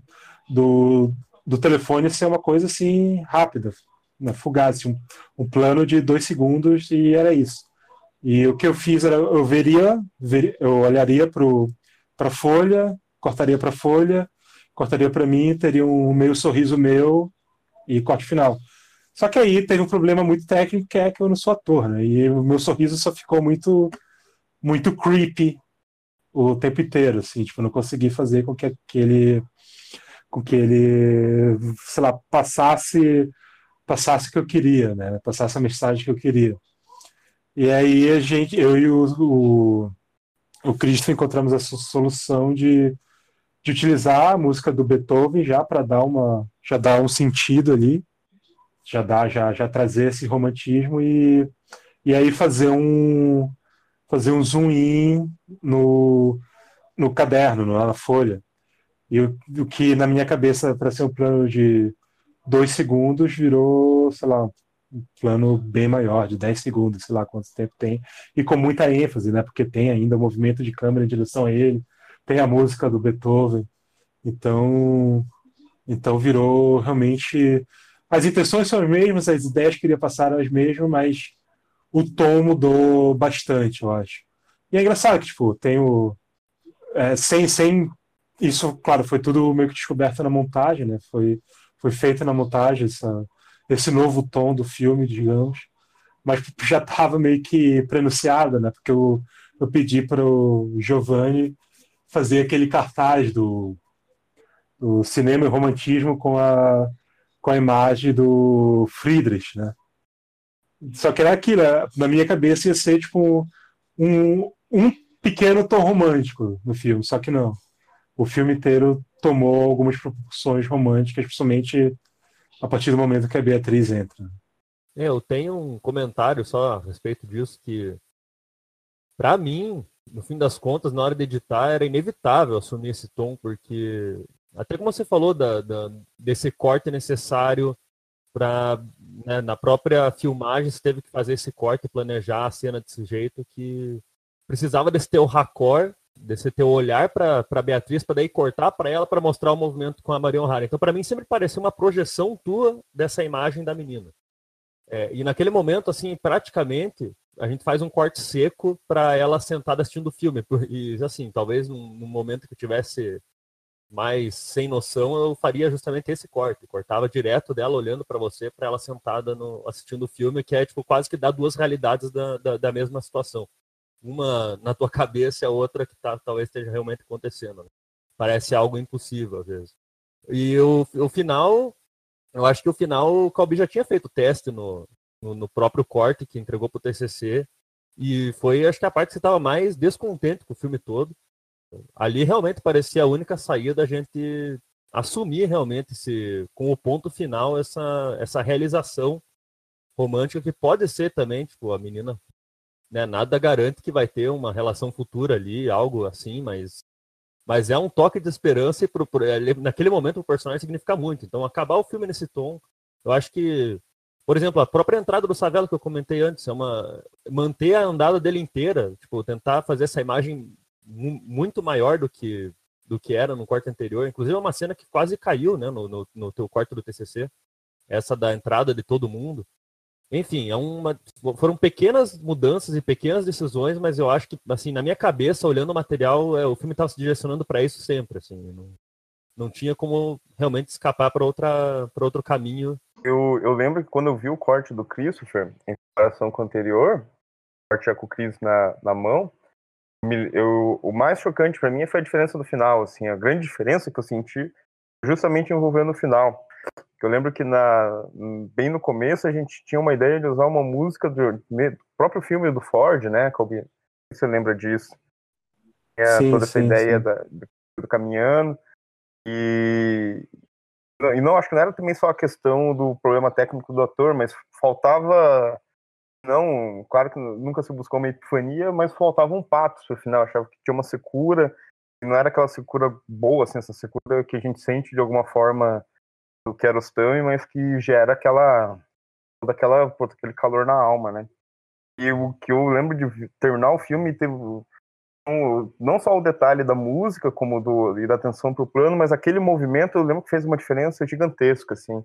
do, do, telefone ser uma coisa, assim, rápida, né, fugaz, assim, um, um plano de dois segundos e era isso. E o que eu fiz era, eu veria, veria eu olharia para folha, cortaria para folha, cortaria para mim, teria um meio sorriso meu e corte final. Só que aí teve um problema muito técnico que é que eu não sou ator, né? E o meu sorriso só ficou muito muito creepy o tempo inteiro, assim, tipo, não consegui fazer com que aquele com que ele, sei lá, passasse passasse o que eu queria, né? Passasse a mensagem que eu queria. E aí a gente, eu e o, o, o Cristo encontramos essa solução de, de utilizar a música do Beethoven já para dar uma já dar um sentido ali já dá já já trazer esse romantismo e e aí fazer um fazer um zoom in no no caderno, na folha. E o, o que na minha cabeça para ser um plano de dois segundos virou, sei lá, um plano bem maior, de 10 segundos, sei lá quanto tempo tem, e com muita ênfase, né? Porque tem ainda o movimento de câmera em direção a ele, tem a música do Beethoven. Então, então virou realmente as intenções são as mesmas, as ideias que queria passar eram as mesmas, mas o tom mudou bastante, eu acho. E é engraçado que, tipo, tem o. é, sem, sem isso, claro, foi tudo meio que descoberto na montagem, né? Foi, foi feita na montagem essa, esse novo tom do filme, digamos, mas *laughs* já estava meio que prenunciada, né? Porque eu, eu pedi para o Giovanni fazer aquele cartaz do, do cinema e romantismo com a, com a imagem do Friedrich, né? Só que era aquilo, né? na minha cabeça ia ser tipo um, um pequeno tom romântico no filme, só que não. O filme inteiro tomou algumas proporções românticas, principalmente a partir do momento que a Beatriz entra. É, eu tenho um comentário só a respeito disso que, para mim, no fim das contas, na hora de editar, era inevitável assumir esse tom, porque até como você falou da, da desse corte necessário para né, na própria filmagem você teve que fazer esse corte, planejar a cena desse jeito que precisava desse teu raccord, desse teu olhar para Beatriz, para daí cortar para ela para mostrar o movimento com a Maria O'Hara. Então, para mim, sempre pareceu uma projeção tua dessa imagem da menina. É, e naquele momento, assim, praticamente, a gente faz um corte seco para ela sentada assistindo o filme. E, assim, talvez num, num momento que tivesse mais sem noção, eu faria justamente esse corte. Cortava direto dela olhando para você, para ela sentada no, assistindo o filme, que é tipo quase que dá duas realidades da, da, da mesma situação uma na tua cabeça e a outra que tá, talvez esteja realmente acontecendo. Né? Parece algo impossível às vezes. E o, o final, eu acho que o final o Calbi já tinha feito teste no, no, no próprio corte que entregou para o TCC e foi, acho que a parte que você estava mais descontente com o filme todo. Ali realmente parecia a única saída da gente assumir realmente esse, com o ponto final essa, essa realização romântica que pode ser também, tipo, a menina né? Nada garante que vai ter uma relação futura ali, algo assim, mas mas é um toque de esperança e pro, pro, naquele momento o personagem significa muito. Então acabar o filme nesse tom, eu acho que, por exemplo, a própria entrada do Savelo que eu comentei antes, é uma manter a andada dele inteira, tipo, tentar fazer essa imagem muito maior do que do que era no quarto anterior. Inclusive é uma cena que quase caiu, né, no, no, no teu quarto do TCC, essa da entrada de todo mundo. Enfim, é uma, foram pequenas mudanças e pequenas decisões, mas eu acho que, assim, na minha cabeça, olhando o material, é, o filme estava se direcionando para isso sempre, assim, não, não tinha como realmente escapar para outra para outro caminho. Eu, eu lembro que quando eu vi o corte do Christopher, em comparação com o anterior, o corte com o Chris na, na mão, eu, o mais chocante para mim foi a diferença do final, assim, a grande diferença que eu senti justamente envolvendo o final eu lembro que na, bem no começo a gente tinha uma ideia de usar uma música do, do próprio filme do Ford, né, Colby? Você lembra disso? É sim, toda essa sim, ideia sim. Da, do, do, caminhando. E, e não, acho que não era também só a questão do problema técnico do ator, mas faltava. Não, claro que nunca se buscou uma epifania, mas faltava um pato no final. Achava que tinha uma secura, e não era aquela secura boa, assim, essa secura que a gente sente de alguma forma do Kiarostami, mas que gera aquela daquela aquele calor na alma, né? E o que eu lembro de terminar o filme teve não só o detalhe da música como do e da atenção pro plano, mas aquele movimento eu lembro que fez uma diferença gigantesca assim.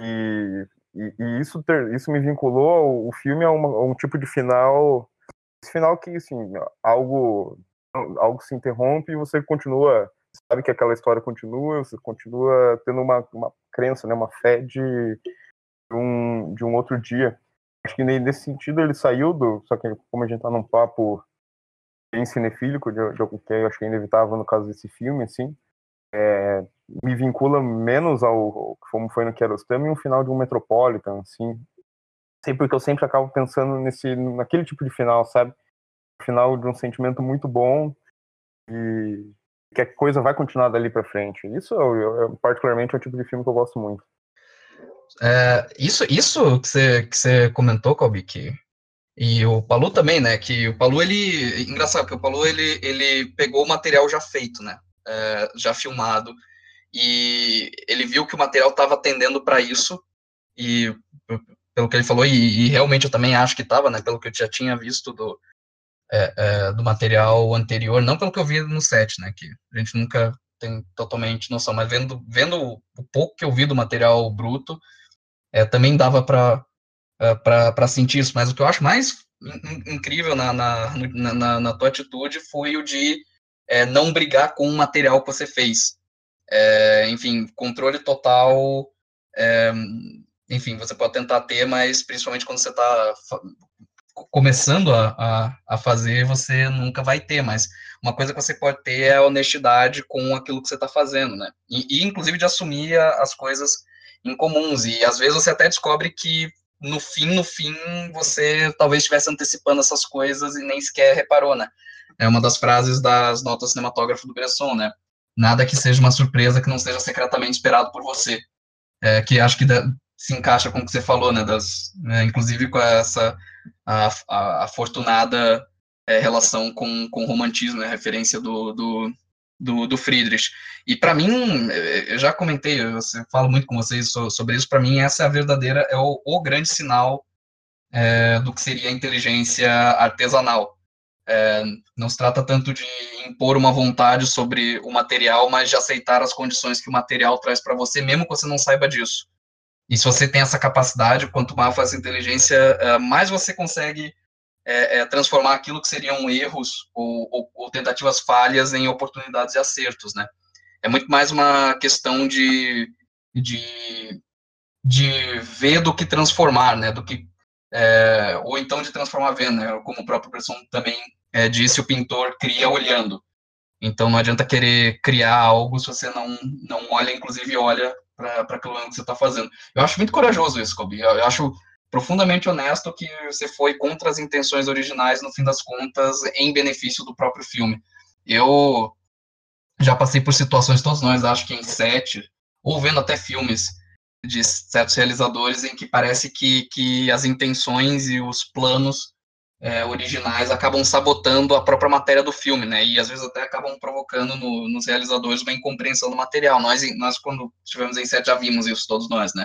E, e, e isso ter, isso me vinculou o filme a, uma, a, um tipo de final esse final que assim algo algo se interrompe e você continua sabe que aquela história continua, você continua tendo uma, uma crença, né, uma fé de, um, de um outro dia. Acho que nesse sentido ele saiu do. Só que como a gente tá num papo bem cinefílico, de, de, que eu acho que é inevitável no caso desse filme, assim, é, me vincula menos ao como foi no Kiarostami um final de um Metropolitan, assim. Sei porque eu sempre acabo pensando nesse, naquele tipo de final, sabe? Final de um sentimento muito bom e que a coisa vai continuar dali para frente. Isso, eu, eu, particularmente, é o tipo de filme que eu gosto muito. É, isso, isso que você, que você comentou, Colby, que e o Palu também, né? Que o Palu, ele. Engraçado, que o Palu ele, ele pegou o material já feito, né? É, já filmado. E ele viu que o material estava tendendo para isso. E pelo que ele falou, e, e, realmente eu também acho que estava, né? Pelo que eu já tinha visto do, é, é, do material anterior, não pelo que eu vi no set, né, que a gente nunca tem totalmente noção, mas vendo, vendo o pouco que eu vi do material bruto, é, também dava para é, para sentir isso, mas o que eu acho mais incrível na, na, na, na, tua atitude foi o de é, não brigar com o material que você fez. É, enfim, controle total. É, enfim, você pode tentar ter, mas principalmente quando você está começando a, a, a, fazer, você nunca vai ter, mas uma coisa que você pode ter é honestidade com aquilo que você está fazendo, né? E, e, inclusive, de assumir as coisas incomuns. E às vezes você até descobre que no fim, no fim, você talvez estivesse antecipando essas coisas e nem sequer reparou, né? É uma das frases das notas cinematógrafas do Bresson, né? Nada que seja uma surpresa que não seja secretamente esperado por você. É, que acho que se encaixa com o que você falou, né? Das, né, inclusive com essa a, a é, relação com, com o romantismo, né, referência do, do, do, do Friedrich. E para mim, é, eu já comentei, eu falo muito com vocês sobre isso, para mim essa é a verdadeira, é o, o grande sinal é, do que seria a inteligência artesanal. É, não se trata tanto de impor uma vontade sobre o material, mas de aceitar as condições que o material traz para você, mesmo que você não saiba disso. E se você tem essa capacidade, quanto mais faz inteligência, é, mais você consegue é, é, transformar aquilo que seriam erros ou, ou, ou, tentativas falhas em oportunidades e acertos, né? É muito mais uma questão de, de, de ver do que transformar, né? Do que, é, ou então de transformar vendo, né? Como o próprio Bresson também disse, o pintor cria olhando. Então não adianta querer criar algo se você não, não olha, inclusive olha para aquilo que você está fazendo. Eu acho muito corajoso isso, Kobe. Eu, eu acho profundamente honesto que você foi contra as intenções originais, no fim das contas, em benefício do próprio filme. Eu já passei por situações, todos nós, acho que em sete, ou vendo até filmes de certos realizadores, em que parece que, que as intenções e os planos é, originais acabam sabotando a própria matéria do filme, né? E às vezes até acabam provocando no, nos realizadores uma incompreensão do material. Nós, nós, quando estivemos em sete, já vimos isso, todos nós, né?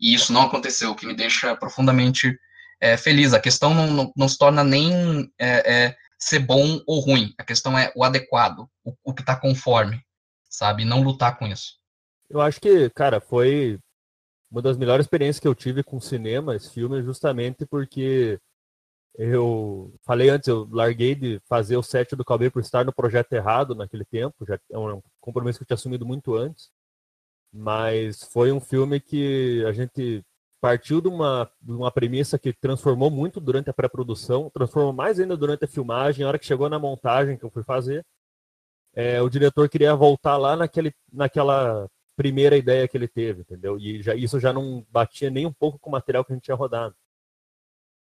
E isso não aconteceu, o que me deixa profundamente é, feliz. A questão não, não, não, se torna nem é, é, ser bom ou ruim, a questão é o adequado, o, o que está conforme, sabe? Não lutar com isso. Eu acho que, cara, foi uma das melhores experiências que eu tive com cinema, esse filme, justamente porque eu falei antes, eu larguei de fazer o set do Calbeiro por estar no projeto errado naquele tempo, já é um compromisso que eu tinha assumido muito antes. Mas foi um filme que a gente partiu de uma, de uma premissa que transformou muito durante a pré-produção, transformou mais ainda durante a filmagem, a hora que chegou na montagem que eu fui fazer. É, o diretor queria voltar lá naquele, naquela primeira ideia que ele teve, entendeu? E já, isso já não batia nem um pouco com o material que a gente tinha rodado.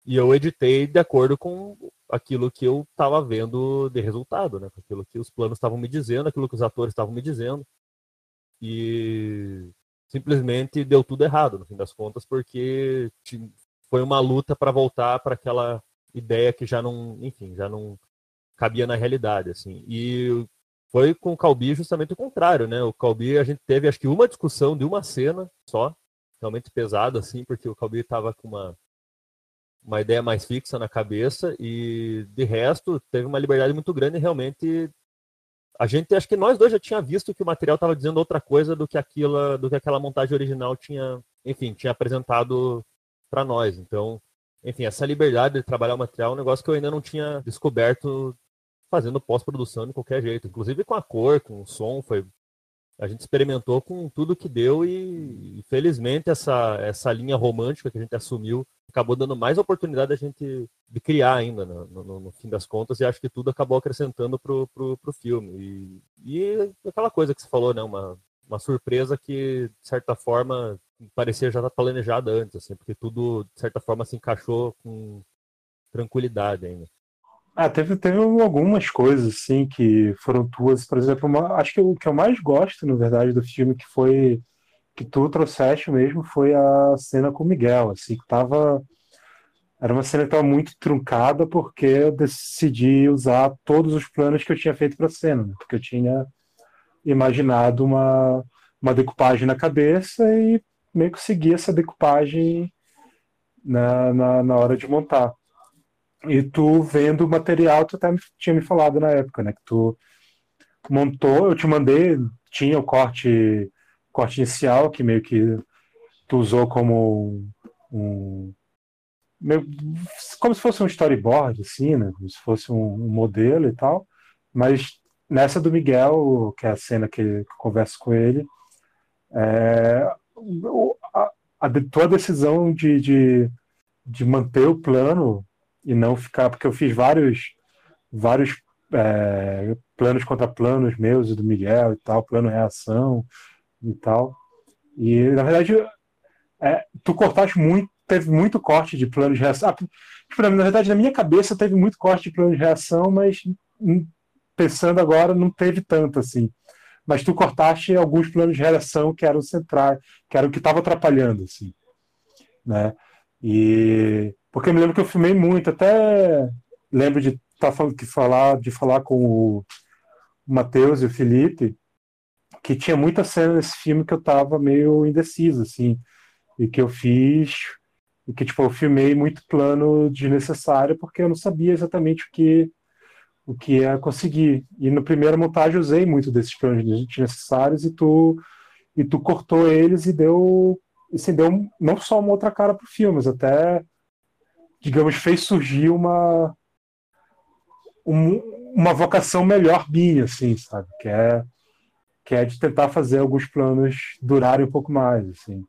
E eu editei de acordo com aquilo que eu estava vendo de resultado, né? Aquilo que os planos estavam me dizendo, aquilo que os atores estavam me dizendo e simplesmente deu tudo errado no fim das contas porque foi uma luta para voltar para aquela ideia que já não, enfim, já não cabia na realidade assim. E foi com o Calbi justamente o contrário, né? O Calbi a gente teve acho que uma discussão de uma cena só, realmente pesada assim, porque o Calbi estava com uma uma ideia mais fixa na cabeça e de resto teve uma liberdade muito grande realmente a gente acho que nós dois já tinha visto que o material estava dizendo outra coisa do que aquilo, do que aquela montagem original tinha, enfim, tinha apresentado para nós. Então, enfim, essa liberdade de trabalhar o material é um negócio que eu ainda não tinha descoberto fazendo pós-produção de qualquer jeito, inclusive com a cor, com o som, foi a gente experimentou com tudo que deu e, felizmente essa essa linha romântica que a gente assumiu acabou dando mais oportunidade a gente de criar ainda no, no, no, fim das contas e acho que tudo acabou acrescentando pro, pro, pro filme. E, e aquela coisa que você falou né uma, uma surpresa que de certa forma parecia já estar planejada antes assim porque tudo de certa forma se encaixou com tranquilidade ainda ah, teve, teve algumas coisas, assim, que foram tuas. Por exemplo, uma, acho que o que eu mais gosto, na verdade, do filme, que foi. que tu trouxeste mesmo, foi a cena com o Miguel, assim, que tava. Era uma cena que estava muito truncada porque eu decidi usar todos os planos que eu tinha feito para a cena, né? porque eu tinha imaginado uma, uma decupagem na cabeça e meio que segui essa decupagem na, na, na hora de montar. E tu vendo o material, tu até tinha me falado na época, né? Que tu montou, eu te mandei, tinha o corte, corte inicial, que meio que tu usou como um. Meio, como se fosse um storyboard, assim, né? Como se fosse um, um modelo e tal. Mas nessa do Miguel, que é a cena que, eu converso com ele, é, a, a tua decisão de, de, de manter o plano e não ficar, porque eu fiz vários, vários é, planos contra planos meus e do Miguel e tal, plano reação e tal. E na verdade, é, tu cortaste muito, teve muito corte de plano de reação. Ah, tipo, na verdade, na minha cabeça teve muito corte de plano de reação, mas hum, pensando agora, não teve tanto assim. Mas tu cortaste alguns planos de reação que eram centrais, que eram o que estava atrapalhando, assim. Né? E porque eu me lembro que eu filmei muito, até lembro de tá que falar de falar com o Matheus e o Felipe, que tinha muita cena nesse filme que eu tava meio indeciso assim, e que eu fiz e que tipo eu filmei muito plano desnecessário porque eu não sabia exatamente o que o que ia conseguir. E no primeira montagem usei muito desses planos desnecessários e tu e tu cortou eles e deu assim, deu não só uma outra cara pro filme, mas até digamos fez surgir uma um, uma vocação melhor minha, assim, sabe? Que é, que é de tentar fazer alguns planos durarem um pouco mais, assim.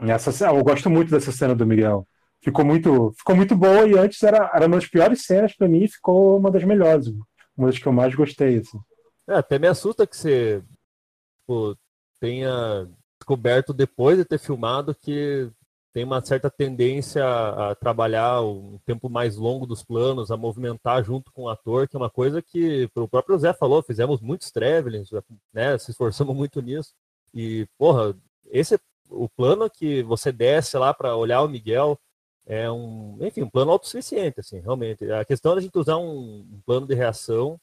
Essa, eu gosto muito dessa cena do Miguel. Ficou muito, ficou muito boa e antes era, era uma das piores cenas para mim e ficou uma das melhores, uma das que eu mais gostei, assim. É, até me assusta que você tipo, tenha descoberto depois de ter filmado que tem uma certa tendência a, trabalhar um tempo mais longo dos planos, a movimentar junto com o ator, que é uma coisa que o próprio Zé falou, fizemos muitos travelings, né, se esforçamos *laughs* muito nisso. E, porra, esse o plano que você desce lá para olhar o Miguel é um, enfim, um plano autossuficiente, assim, realmente. A questão da gente usar um, um plano de reação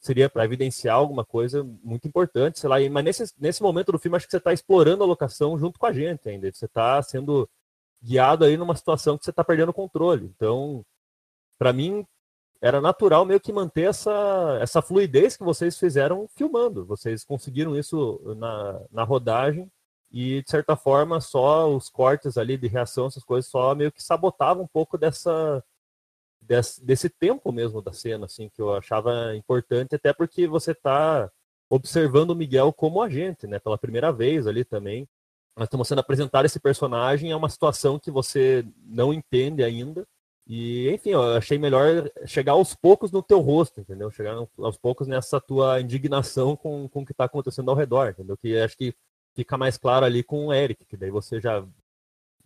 seria para evidenciar alguma coisa muito importante, sei lá, mas nesse, nesse momento do filme acho que você está explorando a locação junto com a gente ainda, você está sendo guiado aí numa situação que você está perdendo o controle. Então, para mim, era natural meio que manter essa, essa fluidez que vocês fizeram filmando. Vocês conseguiram isso na, na rodagem e, de certa forma, só os cortes ali de reação, essas coisas, só meio que sabotavam um pouco dessa, desse, desse tempo mesmo da cena, assim, que eu achava importante, até porque você está observando o Miguel como agente, né, pela primeira vez ali também nós estamos sendo apresentado esse personagem é uma situação que você não entende ainda. E, enfim, eu achei melhor chegar aos poucos no teu rosto, entendeu? Chegar aos poucos nessa tua indignação com, com o que está acontecendo ao redor, entendeu? Que acho que fica mais claro ali com o Eric, que daí você já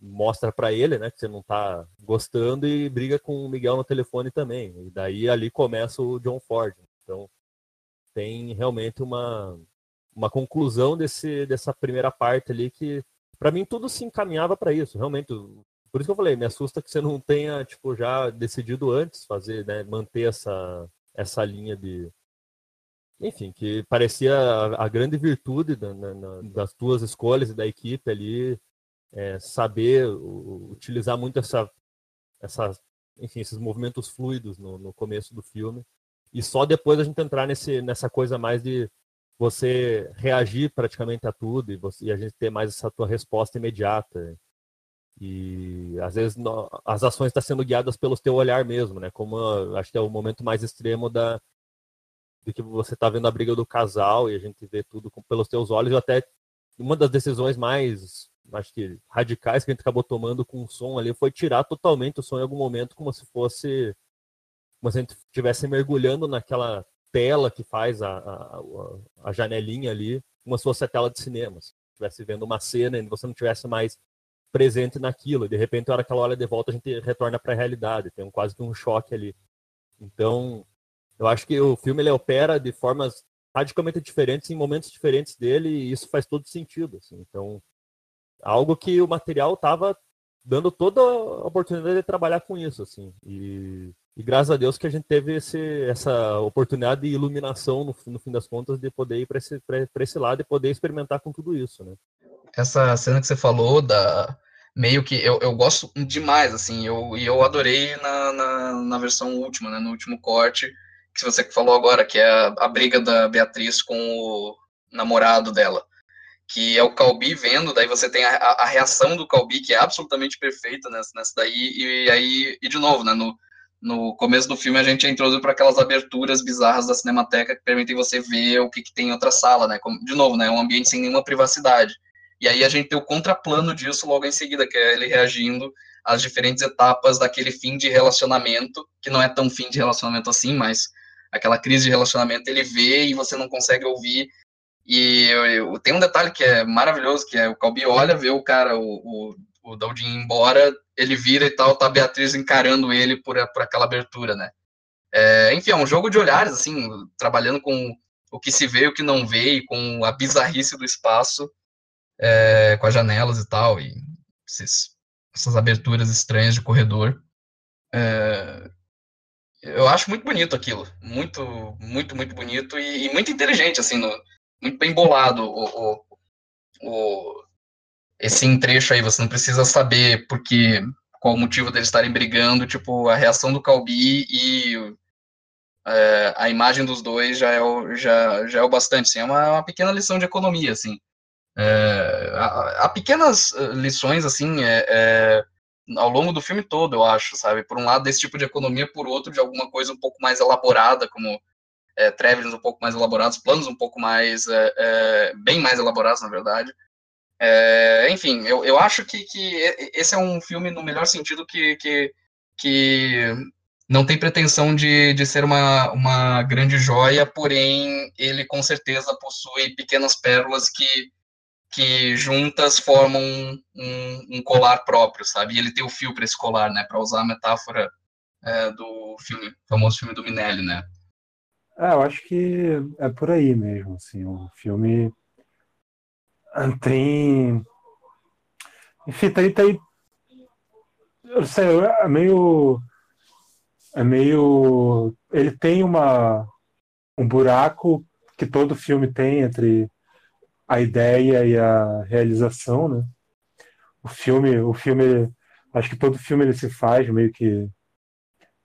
mostra para ele, né, que você não está gostando e briga com o Miguel no telefone também. E daí ali começa o John Ford. Então, tem realmente uma uma conclusão desse, dessa primeira parte ali que, para mim, tudo se encaminhava para isso, realmente. Por isso que eu falei, me assusta que você não tenha, tipo, já decidido antes fazer, né, manter essa, essa linha de. Enfim, que parecia a, a grande virtude da, na, das tuas escolhas e da equipe ali, é, saber o, utilizar muito essa, essa, enfim, esses movimentos fluidos no, no começo do filme. E só depois a gente entrar nesse, nessa coisa mais de você reagir praticamente a tudo e, você, e a gente ter mais essa tua resposta imediata. E às vezes no, as ações estão tá sendo guiadas pelo teu olhar mesmo, né? Como acho que é o momento mais extremo da de que você está vendo a briga do casal e a gente vê tudo com, pelos teus olhos. Até uma das decisões mais acho que radicais que a gente acabou tomando com o som ali foi tirar totalmente o som em algum momento, como se fosse como se a gente estivesse mergulhando naquela tela que faz a, a, a janelinha ali, como se fosse a tela de cinema. Se estivesse vendo uma cena e você não tivesse mais presente naquilo. De repente, na hora que ela olha de volta, a gente retorna para a realidade. Tem um, quase que um choque ali. Então, eu acho que o filme ele opera de formas radicalmente diferentes em momentos diferentes dele e isso faz todo sentido. Assim. Então, algo que o material estava dando toda a oportunidade de trabalhar com isso. assim E e graças a Deus que a gente teve esse, essa oportunidade de iluminação, no, no fim das contas, de poder ir para esse, esse lado e poder experimentar com tudo isso, né? Essa cena que você falou da meio que eu, eu gosto demais, assim, eu, e eu adorei na, na, na, versão última, né, no último corte, que você falou agora, que é a, a briga da Beatriz com o namorado dela, que é o Calbi vendo, daí você tem a, a reação do Calbi, que é absolutamente perfeita nessa, nessa daí, e, e aí, e de novo, né, no, no começo do filme a gente é introduzido para aquelas aberturas bizarras da Cinemateca que permitem você ver o que, que tem em outra sala, né? Como, de novo, né? Um ambiente sem nenhuma privacidade. E aí a gente tem o contraplano disso logo em seguida, que é ele reagindo às diferentes etapas daquele fim de relacionamento, que não é tão fim de relacionamento assim, mas aquela crise de relacionamento ele vê e você não consegue ouvir. E eu, eu, tem um detalhe que é maravilhoso, que é o Calbi olha, vê o cara, o, o, o Daldin embora, ele vira e tal, tá a Beatriz encarando ele por, por aquela abertura, né? É, enfim, é um jogo de olhares, assim, trabalhando com o que se vê e o que não vê, e com a bizarrice do espaço, é, com as janelas e tal, e esses, essas aberturas estranhas de corredor. É, eu acho muito bonito aquilo, muito, muito, muito bonito e, e muito inteligente, assim, no, muito bem bolado o, o, o, esse trecho aí. Você não precisa saber porque qual o motivo deles estarem brigando, tipo, a reação do Calbi e é, a imagem dos dois já é o, já, já é o bastante, assim, é uma, uma pequena lição de economia, assim. É, há, há, pequenas eh, lições, assim, é, é, ao longo do filme todo, eu acho, sabe? Por um lado, desse tipo de economia, por outro, de alguma coisa um pouco mais elaborada, como é, um pouco mais elaborados, planos um pouco mais, é, é, bem mais elaborados, na verdade. É, enfim, eu, eu acho que, que esse é um filme, no melhor sentido, que, que, que não tem pretensão de, de ser uma, uma grande joia, porém, ele com certeza possui pequenas pérolas que que juntas formam um, um, um, colar próprio, sabe? E ele tem o fio para esse colar, né? Para usar a metáfora é, do filme, famoso filme do Minelli, né? É, eu acho que é por aí mesmo, assim, o filme tem, enfim, tem, tem, eu sei, é meio, é meio, ele tem uma, um buraco que todo filme tem entre a ideia e a realização, né? O filme, o filme, acho que todo filme ele se faz meio que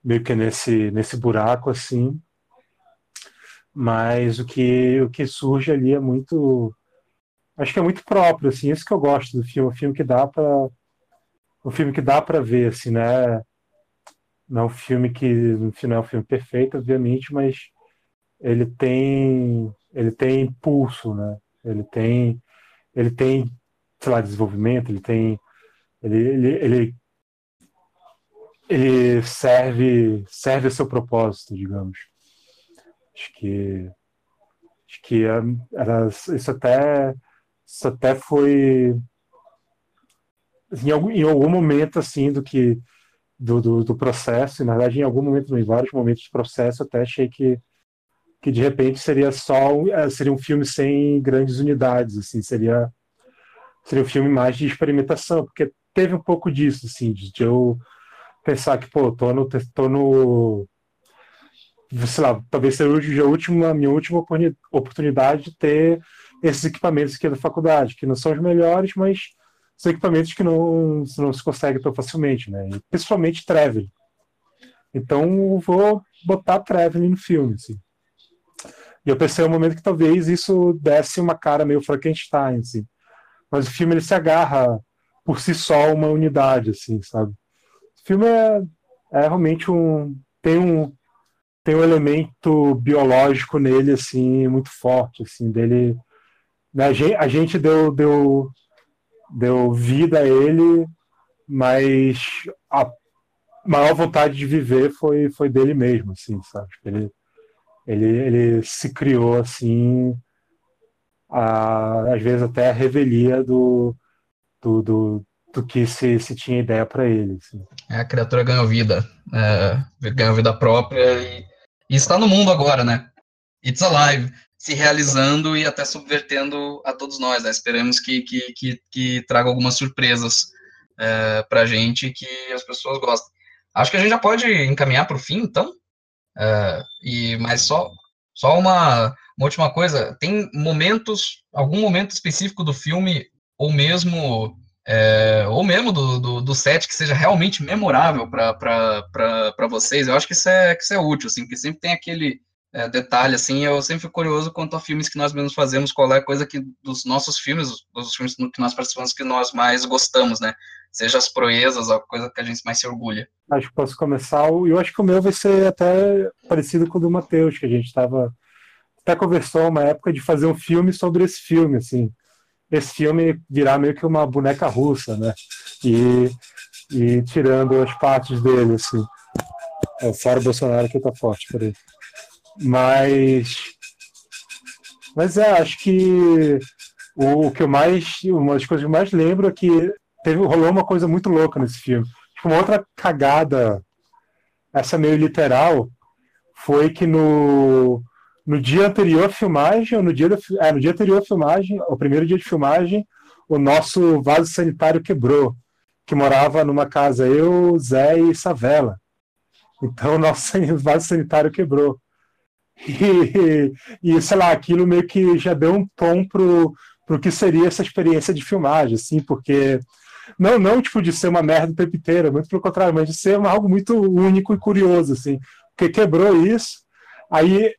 meio que nesse nesse buraco assim. Mas o que o que surge ali é muito acho que é muito próprio assim, isso que eu gosto do filme, o filme que dá para o filme que dá para ver assim, né? Não é um filme que final é um filme perfeito, obviamente, mas ele tem ele tem impulso, né? Ele tem, ele tem, sei lá, desenvolvimento, ele tem, ele, ele, ele, ele serve, serve a seu propósito, digamos. Acho que, acho que era, isso até, isso até foi em algum, em algum momento assim do que do, do, do, processo, e na verdade em algum momento, em vários momentos do processo, até achei que que de repente seria só é, seria um filme sem grandes unidades, assim, seria seria um filme mais de experimentação, porque teve um pouco disso, assim, de eu pensar que, pô, tô no, tô no sei lá, talvez seja a última, minha última oportunidade de ter esses equipamentos aqui da faculdade, que não são os melhores, mas são equipamentos que não, não se consegue tão facilmente, né? E, principalmente traveling. Então, vou botar traveling no filme, assim. E eu pensei um momento que talvez isso desse uma cara meio Frankenstein, assim. Mas o filme ele se agarra por si só uma unidade, assim, sabe? O filme é, é realmente um tem um tem um elemento biológico nele assim muito forte, assim, dele a gente, a gente deu deu deu vida a ele, mas a maior vontade de viver foi foi dele mesmo, assim, sabe? Ele ele, ele se criou assim, a, às vezes até a revelia do, do, do, do que se, se tinha ideia para ele. Assim. É, a criatura ganhou vida, é, ganhou vida própria e, e, está no mundo agora, né? It's alive, se realizando e até subvertendo a todos nós, né? Esperamos que, que, que, que traga algumas surpresas é, para a gente que as pessoas gostem. Acho que a gente já pode encaminhar para o fim, então? Uh, e, mas só, só uma, uma, última coisa, tem momentos, algum momento específico do filme, ou mesmo é, ou mesmo do, do, do, set que seja realmente memorável para vocês, eu acho que isso, é, que isso é útil, assim, porque sempre tem aquele, é, detalhe, assim, eu sempre fico curioso quanto a filmes que nós mesmos fazemos, qual é a coisa que dos nossos filmes, dos filmes que nós participamos, que nós mais gostamos, né? Seja as proezas, a coisa que a gente mais se orgulha. Acho que posso começar, eu acho que o meu vai ser até parecido com o do Matheus, que a gente estava até conversou uma época de fazer um filme sobre esse filme, assim. Esse filme virar meio que uma boneca russa, né? E, e tirando as partes dele, assim. É, fora o Bolsonaro que tá forte por aí. Mas. Mas é, acho que o que eu mais. Uma das coisas que eu mais lembro é que teve, rolou uma coisa muito louca nesse filme. Tipo, uma outra cagada, essa meio literal, foi que no, no dia anterior à filmagem, ou no dia, da, é, no dia anterior à filmagem, o primeiro dia de filmagem, o nosso vaso sanitário quebrou, que morava numa casa eu, Zé e Savela. Então o nosso *laughs* vaso sanitário quebrou. E, e, sei lá, aquilo meio que já deu um tom pro, pro que seria essa experiência de filmagem, assim, porque não, não tipo de ser uma merda inteiro, muito pelo contrário, mas de ser algo muito único e curioso, assim, porque quebrou isso, aí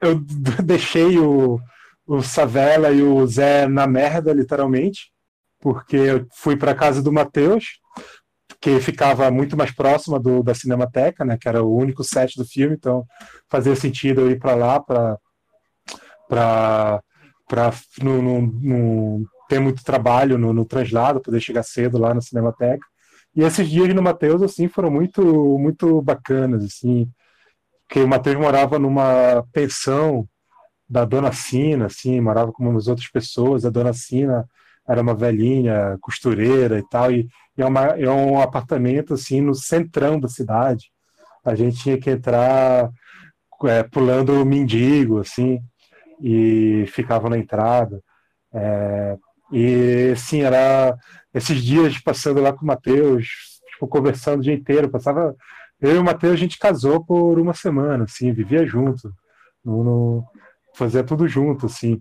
eu *laughs* deixei o, o Savela e o Zé na merda, literalmente, porque eu fui para casa do Matheus, que ficava muito mais próxima do, da Cinemateca, né, que era o único set do filme, então fazia sentido eu ir para lá para para não, não, não, ter muito trabalho no, no, translado, poder chegar cedo lá na Cinemateca. E esses dias no Matheus assim foram muito muito bacanas assim, porque o Matheus morava numa pensão da Dona Sina, assim, morava com umas outras pessoas, a Dona Sina era uma velhinha costureira e tal, e é, uma, é um apartamento assim no centrão da cidade. A gente tinha que entrar é, pulando mendigo, assim, e ficava na entrada. É, e sim, era esses dias passando lá com o Matheus, tipo, conversando o dia inteiro, passava. Eu e o Matheus, a gente casou por uma semana, assim, vivia junto, no, no, fazia tudo junto, assim.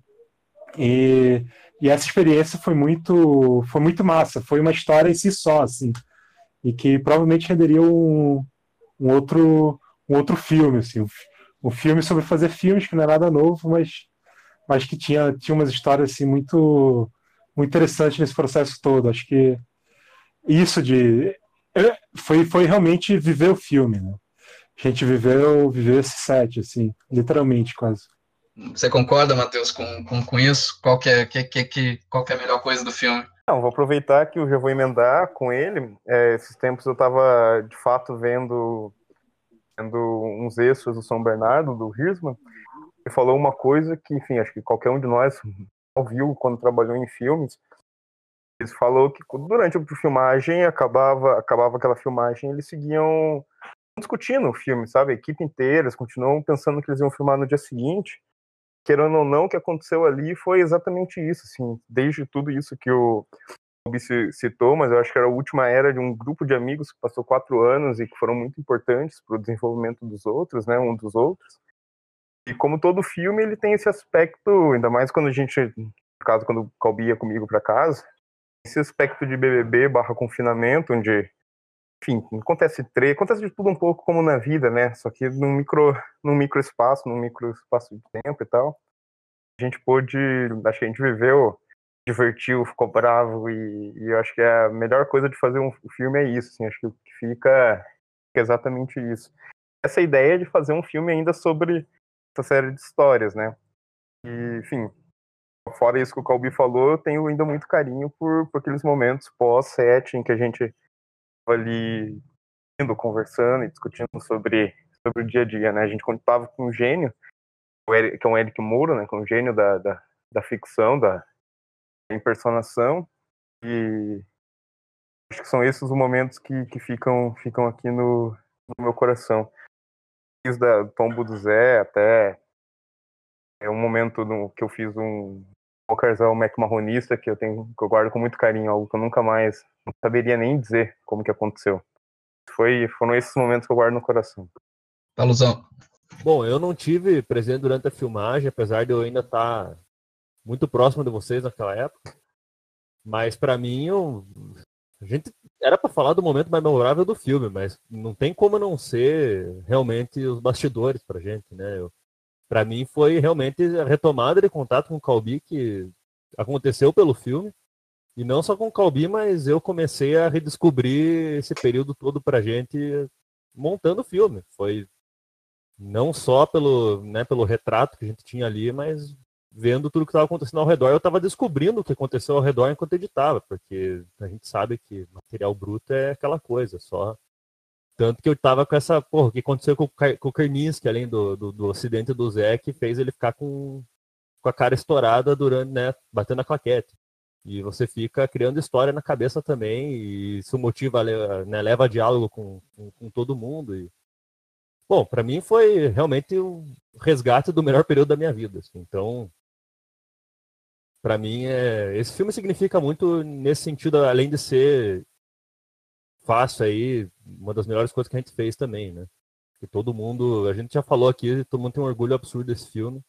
E, e essa experiência foi muito, foi muito massa. Foi uma história em si só, assim, e que provavelmente renderia um, um outro, um outro filme, assim, um, um, filme sobre fazer filmes que não é nada novo, mas, mas que tinha, tinha umas histórias assim muito, muito interessantes nesse processo todo. Acho que isso de foi, foi realmente viver o filme, né? A gente viveu, viveu esse set, assim, literalmente quase. Você concorda, Matheus, com, com, com isso? Qual que, é, que, que, qual que é a melhor coisa do filme? Não, vou aproveitar que eu já vou emendar com ele. É, esses tempos eu estava, de fato, vendo, vendo uns extras do São Bernardo, do Hirschman, e falou uma coisa que, enfim, acho que qualquer um de nós *laughs* ouviu quando trabalhou em filmes. Ele falou que durante a filmagem, acabava, acabava aquela filmagem, eles seguiam discutindo o filme, sabe? A equipe inteira, eles continuam pensando que eles iam filmar no dia seguinte querendo ou não, o que aconteceu ali foi exatamente isso, assim, desde tudo isso que o Bob citou, mas eu acho que era a última era de um grupo de amigos que passou quatro anos e que foram muito importantes para o desenvolvimento dos outros, né, um dos outros. E como todo filme, ele tem esse aspecto, ainda mais quando a gente, no caso, quando o Calbi ia comigo para casa, esse aspecto de BBB barra confinamento, onde enfim, acontece três, acontece de tudo um pouco como na vida, né? Só que num micro, num micro espaço, num micro espaço de tempo e tal. A gente pôde, acho que a gente viveu, divertiu, ficou bravo e, e eu acho que a melhor coisa de fazer um filme é isso, assim, acho que fica exatamente isso. Essa ideia de fazer um filme ainda sobre essa série de histórias, né? E, enfim, fora isso que o Calbi falou, eu tenho ainda muito carinho por, por aqueles momentos pós-set em que a gente ali indo, conversando e discutindo sobre, sobre o dia a dia, né? A gente contava com um gênio, que é um Eric Moura, né? Com um gênio da, da, da ficção, da impersonação, e acho que são esses os momentos que, que ficam, ficam aqui no, no meu coração. Desde o tombo do Zé até é um momento no, que eu fiz um Walkerzão Mac marronista que eu tenho que eu guardo com muito carinho, algo que eu nunca mais não saberia nem dizer como que aconteceu. Foi, foram esses momentos que eu guardo no coração. Paluzão. Bom, eu não tive presente durante a filmagem, apesar de eu ainda estar muito próximo de vocês naquela época. Mas para mim, eu... a gente era para falar do momento mais memorável do filme, mas não tem como não ser realmente os bastidores pra gente, né? Eu para mim foi realmente a retomada de contato com o Calbi que aconteceu pelo filme. E não só com o Calbi, mas eu comecei a redescobrir esse período todo pra gente montando o filme. Foi não só pelo, né, pelo retrato que a gente tinha ali, mas vendo tudo que estava acontecendo ao redor. Eu estava descobrindo o que aconteceu ao redor enquanto editava, porque a gente sabe que material bruto é aquela coisa, só tanto que eu tava com essa, porra, o que aconteceu com, com o Kerninsky, além do, do, do, acidente do Zé, que fez ele ficar com, com a cara estourada durante, né, batendo a claquete. E você fica criando história na cabeça também, e isso motiva, né, leva diálogo com, com, com todo mundo. E... Bom, para mim foi realmente o resgate do melhor período da minha vida. Assim. Então, para mim, é... esse filme significa muito nesse sentido, além de ser fácil aí, uma das melhores coisas que a gente fez também, né? Que todo mundo, a gente já falou aqui, todo mundo tem um orgulho absurdo desse filme.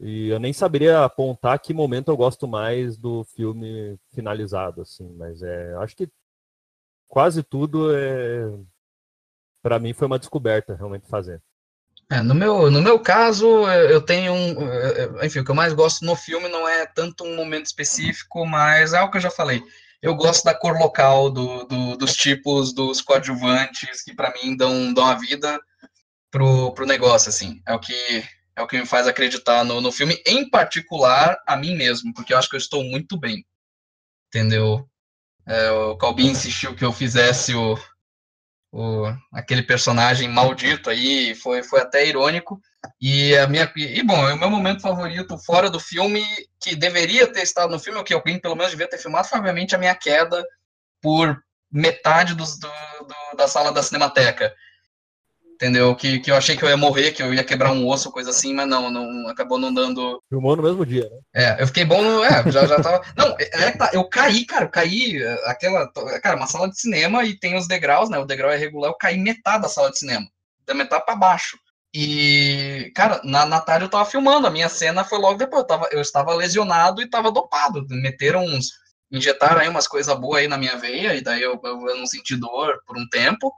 E eu nem saberia apontar que momento eu gosto mais do filme finalizado, assim, mas é, acho que quase tudo é para mim foi uma descoberta realmente fazer. É, no, meu, no meu caso, eu tenho um. Enfim, o que eu mais gosto no filme não é tanto um momento específico, mas é o que eu já falei eu gosto da cor local, do, do, dos tipos dos coadjuvantes, que para mim dão, dão a vida pro, pro negócio, assim. É o que é o que me faz acreditar no, no filme, em particular a mim mesmo, porque eu acho que eu estou muito bem. Entendeu? É, o Calbi insistiu que eu fizesse o, o, aquele personagem maldito aí, foi, foi até irônico. E a minha e bom, o meu momento favorito fora do filme que deveria ter estado no filme, o que alguém pelo menos devia ter filmado, foi obviamente a minha queda por metade dos, do, do, da sala da Cinemateca entendeu? Que, que eu achei que eu ia morrer, que eu ia quebrar um osso, coisa assim, mas não, não acabou não dando. Filmou no mesmo dia, né? É, eu fiquei bom no. É, já, já tava. *laughs* Não, é, é, tá, eu caí, cara, eu caí. Aquela. Cara, uma sala de cinema e tem os degraus, né? O degrau é regular, eu caí metade da sala de cinema. Da metade para baixo. E, cara, na, na tarde eu tava filmando, a minha cena foi logo depois. Eu, tava, eu estava lesionado e tava dopado. Meteram uns. Injetaram aí umas coisas boas aí na minha veia, e daí eu, eu, eu não senti dor por um tempo.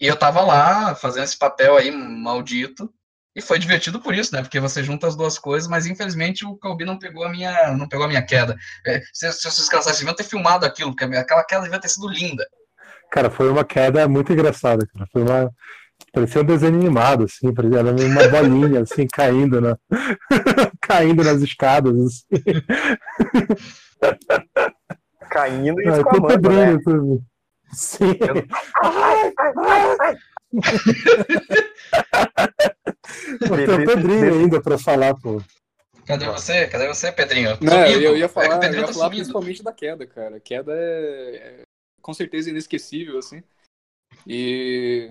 E eu tava lá fazendo esse papel aí maldito. E foi divertido por isso, né? Porque você junta as duas coisas, mas infelizmente o Calbi não pegou a minha, não pegou a minha queda. É, se, se os caras deviam ter filmado aquilo, porque aquela queda devia ter sido linda. Cara, foi uma queda muito engraçada, cara. Foi uma. Parecia um desenho animado, assim, parecia era uma bolinha, assim, *laughs* caindo, na... *laughs* caindo nas escadas, assim. Caindo e escamando, né? Sim. Tem o Pedrinho ainda para falar, pô. Cadê você? Cadê você, Pedrinho? Não, eu ia falar, é eu ia tá falar principalmente da queda, cara. Queda é, é, com certeza inesquecível, assim. E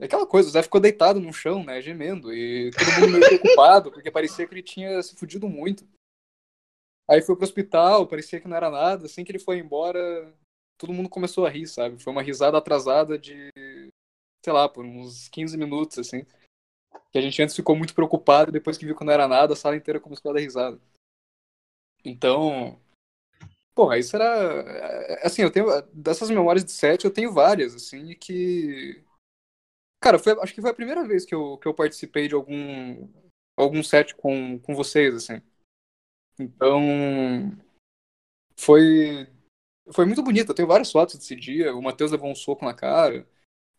é aquela coisa, o Zé ficou deitado no chão, né, gemendo, e todo mundo meio preocupado, porque parecia que ele tinha se fudido muito. Aí foi pro hospital, parecia que não era nada, assim que ele foi embora, todo mundo começou a rir, sabe? Foi uma risada atrasada de, sei lá, por uns 15 minutos, assim. Que a gente antes ficou muito preocupado, depois que viu que não era nada, a sala inteira começou a dar risada. Então, porra, isso era. É, assim, eu tenho. Dessas memórias de set, eu tenho várias, assim, que. Cara, foi, acho que foi a primeira vez que eu, que eu participei de algum, algum set com, com vocês, assim. Então. Foi foi muito bonito. Eu tenho várias fotos desse dia. O Matheus levou um soco na cara.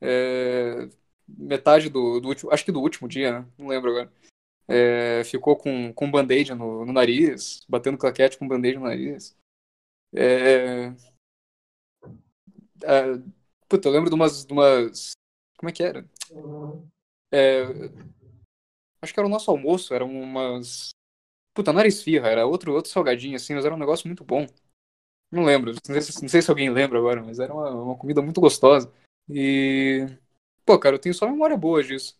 É, metade do, do, último, acho que do último dia, né? Não lembro agora. É, ficou com, com band-aid no, no, nariz, batendo claquete com band-aid no nariz. É, é, puta, eu lembro de umas, de umas. Como é que era? É, acho que era o nosso almoço, eram umas. Puta, não era esfirra, era outro, outro salgadinho assim, mas era um negócio muito bom. Não lembro, não sei, se, não sei se alguém lembra agora, mas era uma, uma, comida muito gostosa. E. Pô, cara, eu tenho só memória boa disso.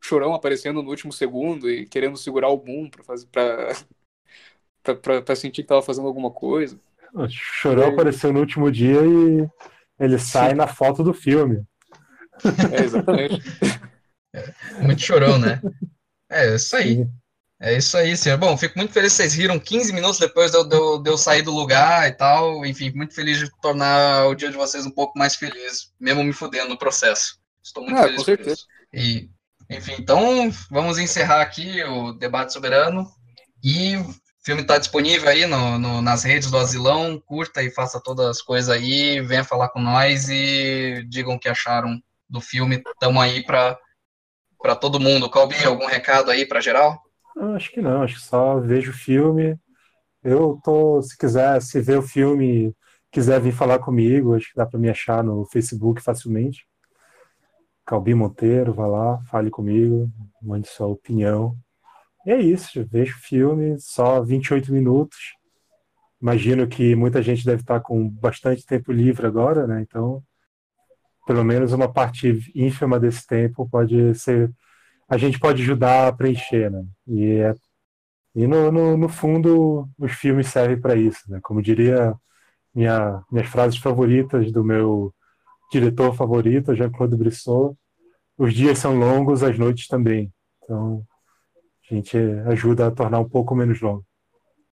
Chorão aparecendo no último segundo e querendo segurar o boom pra, fazer, pra, *laughs* pra, pra, pra sentir que tava fazendo alguma coisa. O Chorão e... apareceu no último dia e ele sai Sim. na foto do filme. É, exatamente. *laughs* É, muito chorão, né? É, isso aí. É isso aí, senhor. Bom, fico muito feliz que vocês riram 15 minutos depois de eu, de, eu, de eu, sair do lugar e tal. Enfim, muito feliz de tornar o dia de vocês um pouco mais feliz, mesmo me fudendo no processo. Estou muito ah, feliz com, com isso. E, Enfim, então vamos encerrar aqui o debate soberano. E o filme está disponível aí no, no, nas redes do Asilão. Curta e faça todas as coisas aí. Venha falar com nós e digam o que acharam do filme. Estamos aí para todo mundo. Calbi, algum recado aí para geral? Acho que não, acho que só vejo o filme. Eu tô, se quiser, se ver o filme, quiser vir falar comigo, acho que dá para me achar no Facebook facilmente. Calbi Monteiro, vá lá, fale comigo, mande sua opinião. E é isso, vejo o filme, só 28 minutos. Imagino que muita gente deve estar com bastante tempo livre agora, né? Então, pelo menos uma parte ínfima desse tempo pode ser. A gente pode ajudar a preencher, né? E, é, e no, no, no fundo, os filmes servem para isso, né? Como diria minha, minhas frases favoritas do meu diretor favorito, Jean-Claude Brisson, os dias são longos, as noites também. Então, a gente ajuda a tornar um pouco menos longo.